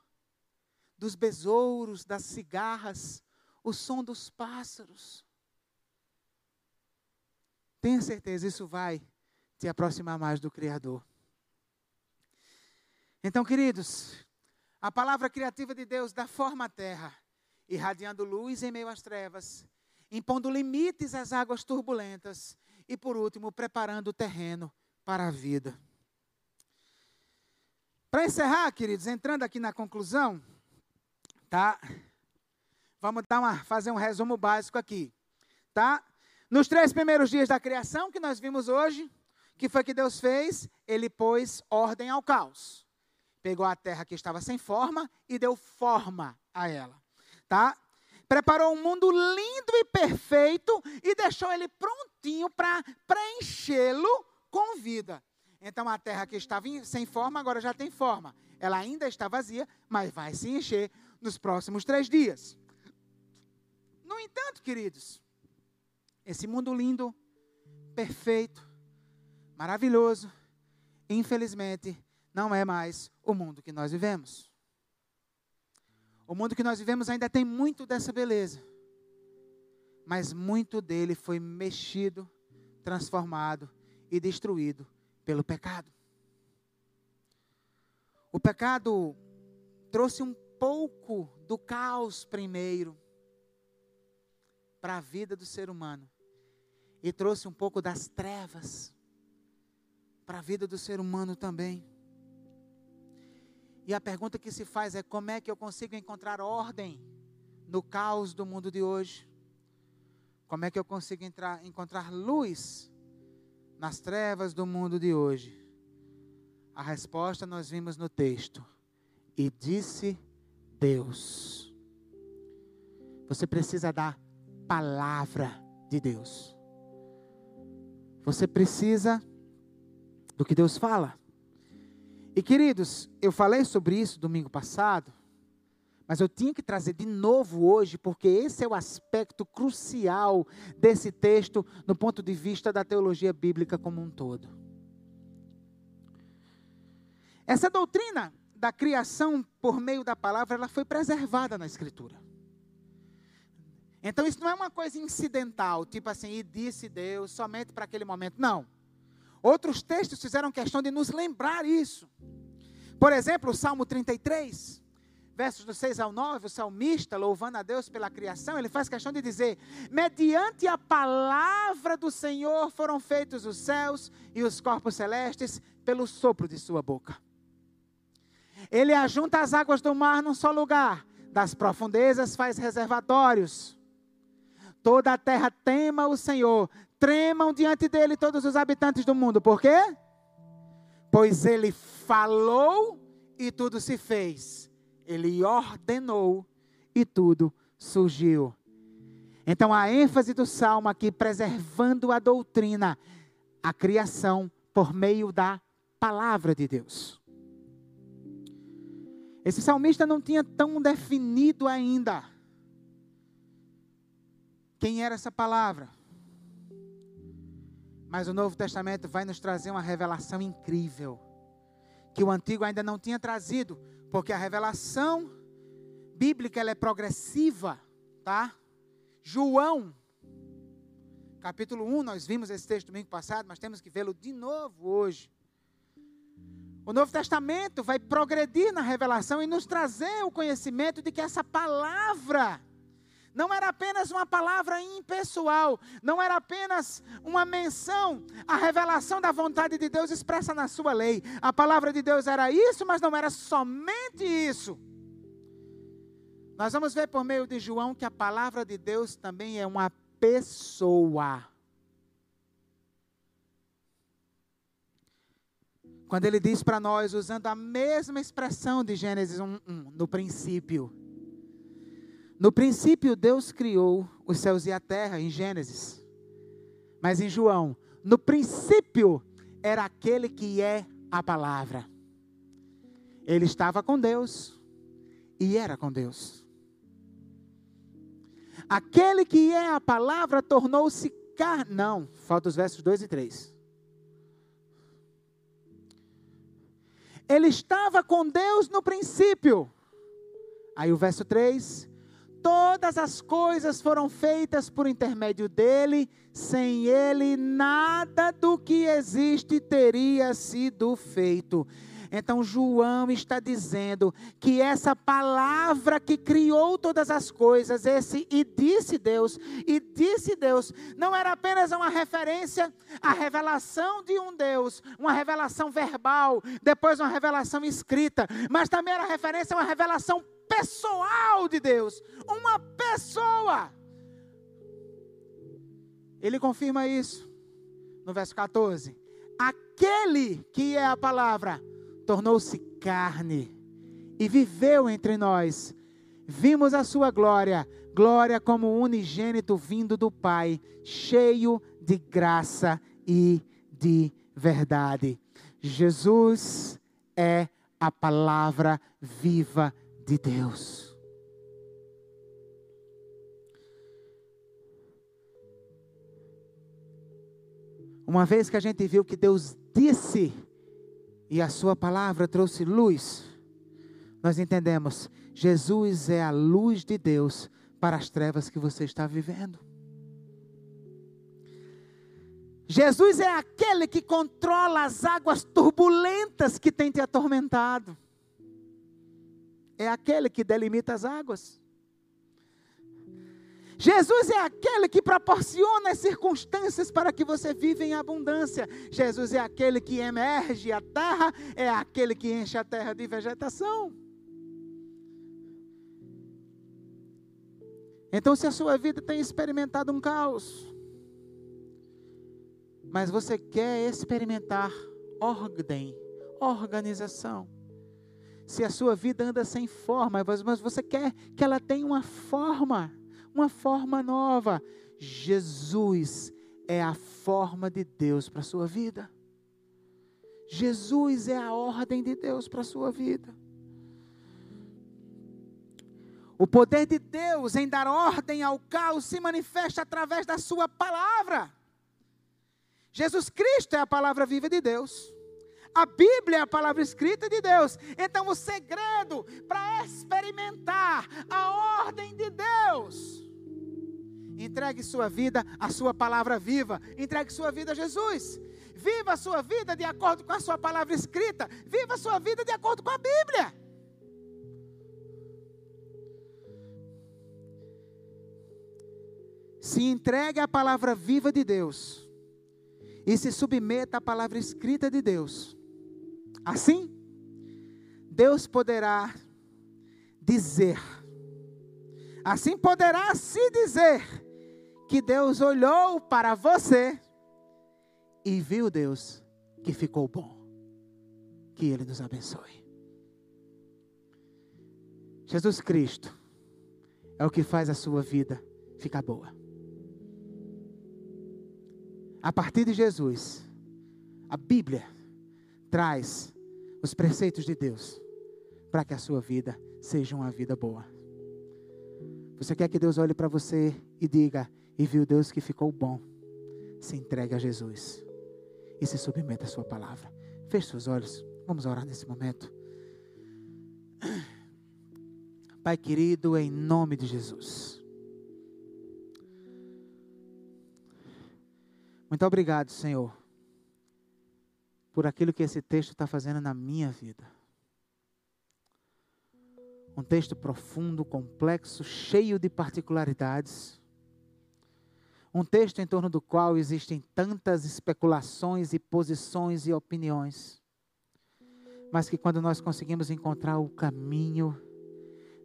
dos besouros, das cigarras, o som dos pássaros. Tenha certeza, isso vai te aproximar mais do Criador. Então, queridos, a palavra criativa de Deus dá forma à terra, irradiando luz em meio às trevas, impondo limites às águas turbulentas e, por último, preparando o terreno para a vida. Para encerrar, queridos, entrando aqui na conclusão, tá? Vamos dar uma, fazer um resumo básico aqui, tá? Nos três primeiros dias da criação que nós vimos hoje, que foi que Deus fez? Ele pôs ordem ao caos. Pegou a terra que estava sem forma e deu forma a ela, tá? Preparou um mundo lindo e perfeito e deixou ele prontinho para preenchê-lo com vida. Então a terra que estava sem forma agora já tem forma. Ela ainda está vazia, mas vai se encher nos próximos três dias. No entanto, queridos, esse mundo lindo, perfeito, maravilhoso, infelizmente, não é mais o mundo que nós vivemos. O mundo que nós vivemos ainda tem muito dessa beleza, mas muito dele foi mexido, transformado e destruído pelo pecado. O pecado trouxe um pouco do caos primeiro, para a vida do ser humano e trouxe um pouco das trevas para a vida do ser humano também. E a pergunta que se faz é: como é que eu consigo encontrar ordem no caos do mundo de hoje? Como é que eu consigo entrar, encontrar luz nas trevas do mundo de hoje? A resposta nós vimos no texto. E disse Deus. Você precisa dar palavra de Deus. Você precisa do que Deus fala. E queridos, eu falei sobre isso domingo passado, mas eu tinha que trazer de novo hoje, porque esse é o aspecto crucial desse texto no ponto de vista da teologia bíblica como um todo. Essa doutrina da criação por meio da palavra, ela foi preservada na Escritura. Então isso não é uma coisa incidental, tipo assim, e disse Deus somente para aquele momento. Não. Outros textos fizeram questão de nos lembrar isso. Por exemplo, o Salmo 33 versos do 6 ao 9, o salmista, louvando a Deus pela criação, ele faz questão de dizer: mediante a palavra do Senhor foram feitos os céus e os corpos celestes pelo sopro de sua boca. Ele ajunta as águas do mar num só lugar, das profundezas faz reservatórios. Toda a terra tema o Senhor, tremam diante dele todos os habitantes do mundo. Por quê? Pois ele falou e tudo se fez. Ele ordenou e tudo surgiu. Então a ênfase do salmo aqui preservando a doutrina, a criação por meio da palavra de Deus. Esse salmista não tinha tão definido ainda quem era essa palavra. Mas o Novo Testamento vai nos trazer uma revelação incrível, que o Antigo ainda não tinha trazido, porque a revelação bíblica ela é progressiva, tá? João, capítulo 1, nós vimos esse texto domingo passado, mas temos que vê-lo de novo hoje. O Novo Testamento vai progredir na revelação e nos trazer o conhecimento de que essa palavra não era apenas uma palavra impessoal, não era apenas uma menção à revelação da vontade de Deus expressa na sua lei. A palavra de Deus era isso, mas não era somente isso. Nós vamos ver por meio de João que a palavra de Deus também é uma pessoa. Quando ele diz para nós, usando a mesma expressão de Gênesis 1, 1 no princípio, no princípio, Deus criou os céus e a terra, em Gênesis. Mas em João, no princípio, era aquele que é a palavra. Ele estava com Deus e era com Deus. Aquele que é a palavra tornou-se carne. Não, falta os versos 2 e 3. Ele estava com Deus no princípio. Aí o verso 3: todas as coisas foram feitas por intermédio dele, sem ele nada do que existe teria sido feito. Então João está dizendo que essa palavra que criou todas as coisas, esse e disse Deus, e disse Deus, não era apenas uma referência à revelação de um Deus, uma revelação verbal, depois uma revelação escrita, mas também era referência a uma revelação pessoal de Deus, uma pessoa. Ele confirma isso no verso 14. Aquele que é a palavra tornou-se carne e viveu entre nós. Vimos a sua glória, glória como unigênito vindo do Pai, cheio de graça e de verdade. Jesus é a palavra viva de Deus. Uma vez que a gente viu que Deus disse e a sua palavra trouxe luz, nós entendemos, Jesus é a luz de Deus para as trevas que você está vivendo. Jesus é aquele que controla as águas turbulentas que tem te atormentado é aquele que delimita as águas. Jesus é aquele que proporciona as circunstâncias para que você viva em abundância. Jesus é aquele que emerge a terra, é aquele que enche a terra de vegetação. Então, se a sua vida tem experimentado um caos, mas você quer experimentar ordem, organização, se a sua vida anda sem forma, mas você quer que ela tenha uma forma, uma forma nova. Jesus é a forma de Deus para a sua vida. Jesus é a ordem de Deus para a sua vida. O poder de Deus em dar ordem ao caos se manifesta através da Sua palavra. Jesus Cristo é a palavra viva de Deus. A Bíblia é a palavra escrita de Deus. Então, o segredo para experimentar a ordem de Deus. Entregue sua vida à sua palavra viva. Entregue sua vida a Jesus. Viva a sua vida de acordo com a sua palavra escrita. Viva a sua vida de acordo com a Bíblia. Se entregue à palavra viva de Deus e se submeta à palavra escrita de Deus. Assim, Deus poderá dizer, assim poderá se dizer, que Deus olhou para você e viu Deus que ficou bom. Que Ele nos abençoe. Jesus Cristo é o que faz a sua vida ficar boa. A partir de Jesus, a Bíblia traz os preceitos de Deus para que a sua vida seja uma vida boa. Você quer que Deus olhe para você e diga: E viu Deus que ficou bom? Se entregue a Jesus e se submeta à Sua palavra. Feche seus olhos, vamos orar nesse momento. Pai querido, em nome de Jesus. Muito obrigado, Senhor, por aquilo que esse texto está fazendo na minha vida. Um texto profundo, complexo, cheio de particularidades. Um texto em torno do qual existem tantas especulações e posições e opiniões. Mas que quando nós conseguimos encontrar o caminho,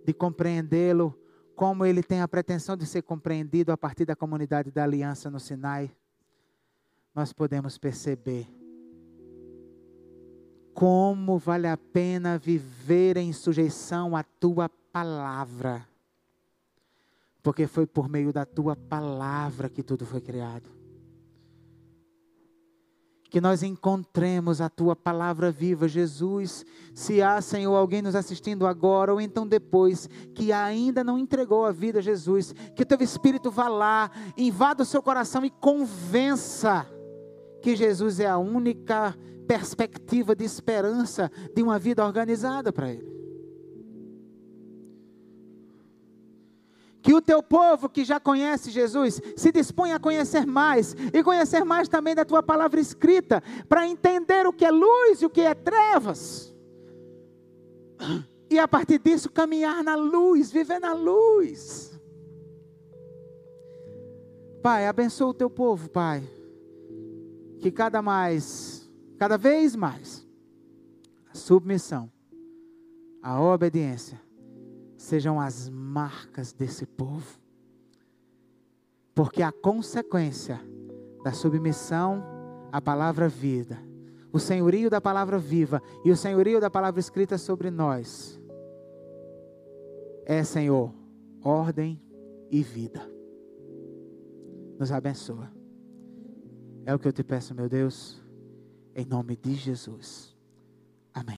de compreendê-lo como ele tem a pretensão de ser compreendido a partir da comunidade da aliança no Sinai, nós podemos perceber como vale a pena viver em sujeição à tua palavra. Porque foi por meio da tua palavra que tudo foi criado que nós encontremos a tua palavra viva, Jesus. Se há, Senhor, alguém nos assistindo agora ou então depois, que ainda não entregou a vida a Jesus, que o teu Espírito vá lá, invada o seu coração e convença que Jesus é a única perspectiva de esperança de uma vida organizada para ele. Que o teu povo que já conhece Jesus se disponha a conhecer mais e conhecer mais também da tua palavra escrita, para entender o que é luz e o que é trevas. E a partir disso caminhar na luz, viver na luz. Pai, abençoa o teu povo, Pai. Que cada mais, cada vez mais, a submissão, a obediência sejam as marcas desse povo. Porque a consequência da submissão à palavra vida, o senhorio da palavra viva e o senhorio da palavra escrita sobre nós é, Senhor, ordem e vida. Nos abençoa. É o que eu te peço, meu Deus, em nome de Jesus.